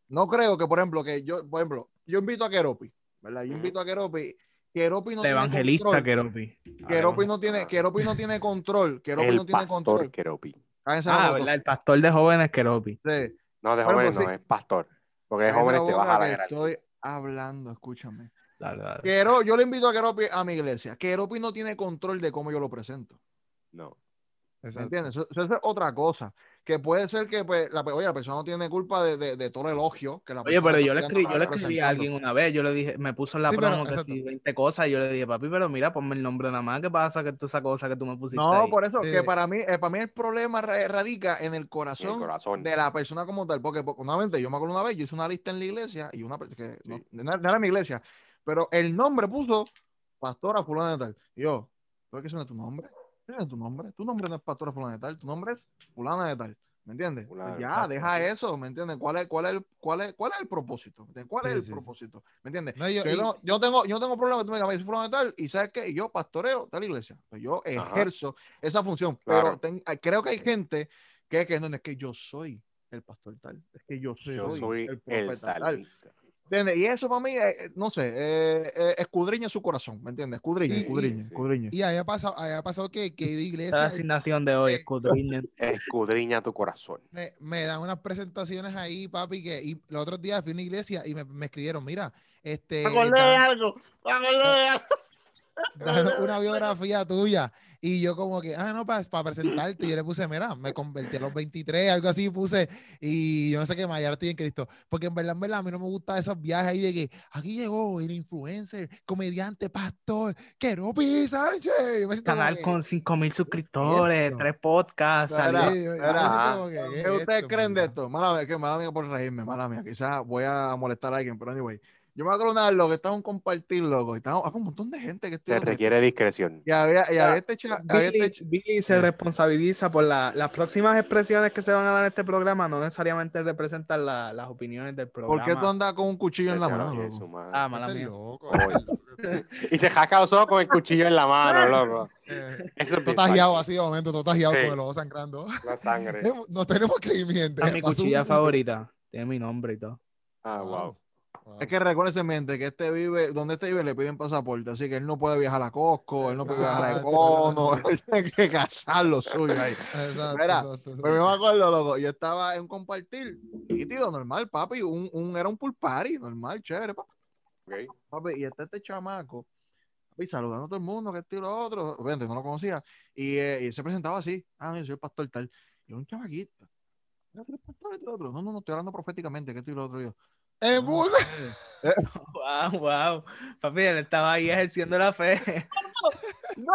no creo que, por ejemplo, que yo, por ejemplo, yo invito a Keropi, ¿verdad? Yo invito a Keropi. Keropi no El tiene evangelista control. Keropi. Keropi no tiene, Ah. Keropi no tiene control. Keropi El no tiene pastor control. Keropi. Ah, boca. ¿verdad? El pastor de jóvenes Keropi. Sí. No, de Bueno, jóvenes pues no, sí. es pastor. Porque de jóvenes te boca baja la jerarquía. Estoy hablando, escúchame. Dale, dale. Quero- yo le invito a Keropi a mi iglesia. Keropi no tiene control de cómo yo lo presento. No. ¿Me Exacto. entiendes? Eso, eso es otra cosa. Que puede ser que, pues, la, oye, la persona no tiene culpa de, de- de todo el elogio que la Oye, pero yo le, escribí, yo le escribí a alguien una vez, yo le dije, me puso en la Sí, pero, promo que exacto. sí, 20 cosas, y yo le dije, papi, pero mira, ponme el nombre nada más, ¿qué pasa que tú esa cosa que tú me pusiste No, ahí? por eso, Sí. que para mí, eh, para mí el problema ra- radica en el corazón, corazón. de la persona como tal. Porque, porque, nuevamente, yo me acuerdo una vez, yo hice una lista en la iglesia y una que no, Sí. no era mi iglesia, pero el nombre puso Pastora Fulana de Tal. Y yo, ¿por qué es tu nombre? ¿Qué es tu nombre? Tu nombre no es Pastora Fulana de Tal, tu nombre es Fulana de Tal. ¿Me entiendes? Pues ya, deja eso, ¿me entiendes? ¿Cuál es, cuál es, el- cuál es, cuál es el propósito? ¿Cuál es Sí, el sí, propósito? ¿Me entiendes? No, yo- Que y- yo, tengo, yo tengo problema que tú me digas, "Mira, soy fulano de tal, y sabes qué, yo pastoreo tal iglesia. Pues yo Ajá. ejerzo esa función, Claro. pero ten- ah, creo que hay gente que, que no es que yo soy el pastor tal, es que yo soy, Yo soy el el profeta tal. Y eso para mí, eh, eh, no sé, eh, eh, escudriña su corazón, ¿me entiendes? Escudriña, escudriña, sí. escudriña. Y ahí ha pasado, ahí ha pasado que, que he ido a Esa es la iglesia asignación de hoy, escudriñen. Escudriña tu corazón. me, me dan unas presentaciones ahí, papi, que y los otros días fui a una iglesia y me, me escribieron, mira, este, Me acordé de dan- algo, me acordé de algo. dan una biografía tuya. Y yo como que, ah, no, para presentarte. Y yo le puse, mira, me convertí a los 23, algo así puse. Y yo no sé qué más, ya estoy en Cristo. Porque en verdad, en verdad, a mí no me gustan esos viajes ahí de que aquí llegó el influencer, comediante, pastor, Keropi Sánchez. Yo me Canal con 5 mil suscriptores, esto? tres podcasts, ¿qué ¿Qué es ustedes esto, creen de esto? Mala mía, que mala mía por reírme, mala mía. Quizás voy a molestar a alguien, pero anyway. Yo me acuerdo una vez, lo que estaba en compartir, loco, y había un montón de gente que Se requiere discreción. Y había, y había este cha- había Billy, este ch- Billy se Sí. responsabiliza por la- las próximas expresiones que se van a dar en este programa, no necesariamente representan la- las opiniones del ¿Por programa. qué tú andas con un cuchillo en la mano. Ah, mala mía. loco, este. Y se jaca los ojos con el cuchillo en la mano, loco. Eh, Eso es Todo bien tajiado falso. así de momento, todo tajiado Sí. con el ojo sangrando. La sangre. Nos tenemos que ir, mi gente. Mi cuchilla favorita. Tiene mi nombre y todo. Ah, wow. Wow. Es que recuérdese en mente que este vive, donde este vive le piden pasaporte, así que él no puede viajar a Costco, él no puede viajar a. Econo, él tiene que cazar lo suyo ahí. Exacto, Mira, exacto, exacto. Yo me acuerdo, loco, yo estaba en un compartir, y tío, normal, papi, un, un, era un pool party, normal, chévere, papi. Papi, y está este chamaco, papi, saludando a todo el mundo, que esto y lo otro, obviamente no lo conocía, y, eh, y él se presentaba así, ah, yo soy el pastor tal, y era un chamaquito, "Ah, tú eres pastor, esto y no, no, no, estoy hablando proféticamente, que esto y lo otro, y yo, "Ah, bus- eh". Wow, wow. Papi, él estaba ahí ejerciendo la fe. no,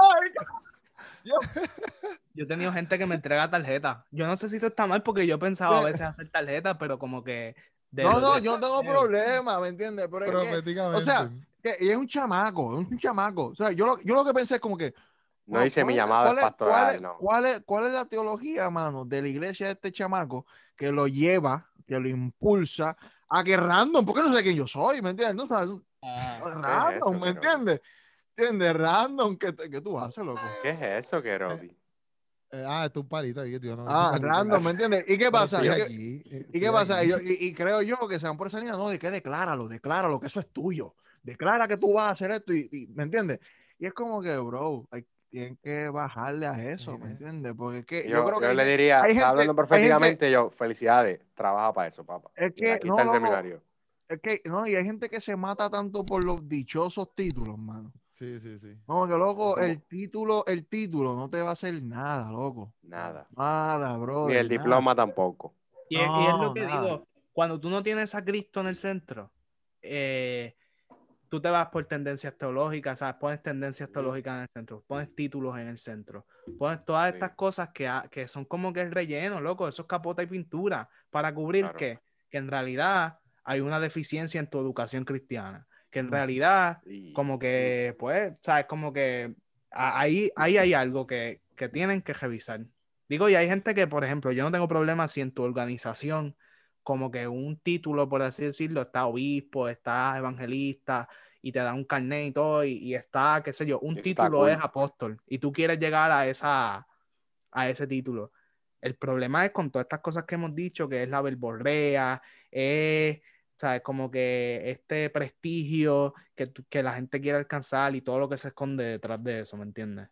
Yo he tenido gente que me entrega tarjeta. Yo no sé si eso está mal porque yo pensaba a veces hacer tarjeta, pero como que. de no, no, de- yo no tengo problema, ¿me entiendes? Pero es que, o sea, que- y es un chamaco, es un chamaco, o sea, yo lo, yo lo que pensé es como que, No dice mi ¿Cuál- llamado es cuál pastoral, es- no. ¿cuál es, cuál es la teología, mano, de la iglesia de este chamaco que lo lleva, que lo impulsa a que random, porque no sé quién yo soy, ¿me entiendes? No, sabes, random, eso, ¿me entiendes? ¿Entiendes? Random, ¿qué, qué tú haces, loco? ¿Qué es eso, Keropi? Eh, ah, esto es un palito tío. No, Ah, palito. random, ¿me entiendes? ¿Y qué pasa? ¿Y qué- aquí, eh, ¿Y qué pasa? Y, yo- y- y creo yo que se van por esa línea, no, de que decláralo, decláralo, que eso es tuyo. Declara que tú vas a hacer esto, y, y- ¿me entiendes? Y es como que, bro, hay, tienen que bajarle a eso, ¿me entiendes? Porque es que Yo, yo, creo que yo hay le diría, hay gente- hablando gente- proféticamente, yo, felicidades, trabaja para eso, papá. Es que, aquí no, está el seminario. es que, no, y hay gente que se mata tanto por los dichosos títulos, mano. Sí, sí, sí. No, que loco, ¿Cómo? el título, el título no te va a hacer nada, loco. Nada. Nada, bro. Ni el diploma tampoco. Y, es- y es No, lo que nada. digo, cuando tú no tienes a Cristo en el centro, eh, tú te vas por tendencias teológicas, ¿sabes? Pones tendencias teológicas en el centro, pones títulos en el centro, pones todas Sí. estas cosas que, ha- que son como que el relleno, loco, eso es capota y pintura, para cubrir Claro. que, que en realidad hay una deficiencia en tu educación cristiana, que en realidad como que, pues, sabes, como que ahí, ahí hay algo que, que tienen que revisar. Digo, y hay gente que, por ejemplo, yo no tengo problema si en tu organización, como que un título, por así decirlo, está obispo, está evangelista, y te da un carnet y todo, y, y está, qué sé yo, un está título cool. es apóstol, y tú quieres llegar a esa, a ese título. El problema es con todas estas cosas que hemos dicho, que es la verborrea, es, ¿sabes? Como que este prestigio que, que la gente quiere alcanzar y todo lo que se esconde detrás de eso, ¿me entiendes?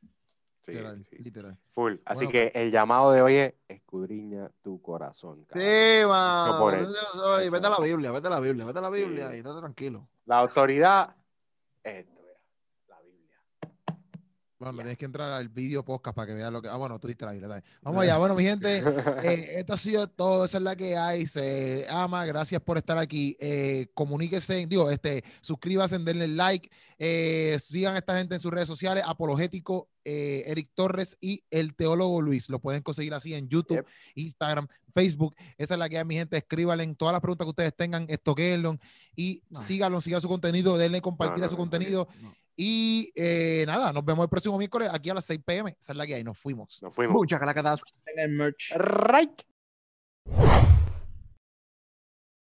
Sí, literal, sí. literal. Full. Así Bueno, que el llamado de hoy es escudriña tu corazón. cabrón. Sí, Yo mano. por Vete eso, a eso. la Biblia, vete a la Biblia, vete a la Biblia Sí. y estate tranquilo. La autoridad es esto, mira, la Biblia. Bueno, Ya. tienes que entrar al video podcast para que veas lo que. Ah, bueno, tú diste la Biblia. dale. Vamos allá. Bueno, mi gente, eh, esto ha sido todo. Esa es la que hay. Se ama. Gracias por estar aquí. Eh, comuníquense, digo, este, suscríbanse, denle like. eh, sigan a esta gente en sus redes sociales. Apologético, eh, Eric Torres y el teólogo Luis. Lo pueden conseguir así en YouTube, Yep. Instagram, Facebook. Esa es la que hay, mi gente. Escríbanle en todas las preguntas que ustedes tengan, estoquenlo y No. síganlo, sigan su contenido, denle compartir no, a su contenido. No. Y eh, nada, nos vemos el próximo miércoles aquí a las 6 pm. Esa es la que hay. Nos fuimos. Nos fuimos. Muchas gracias. Right.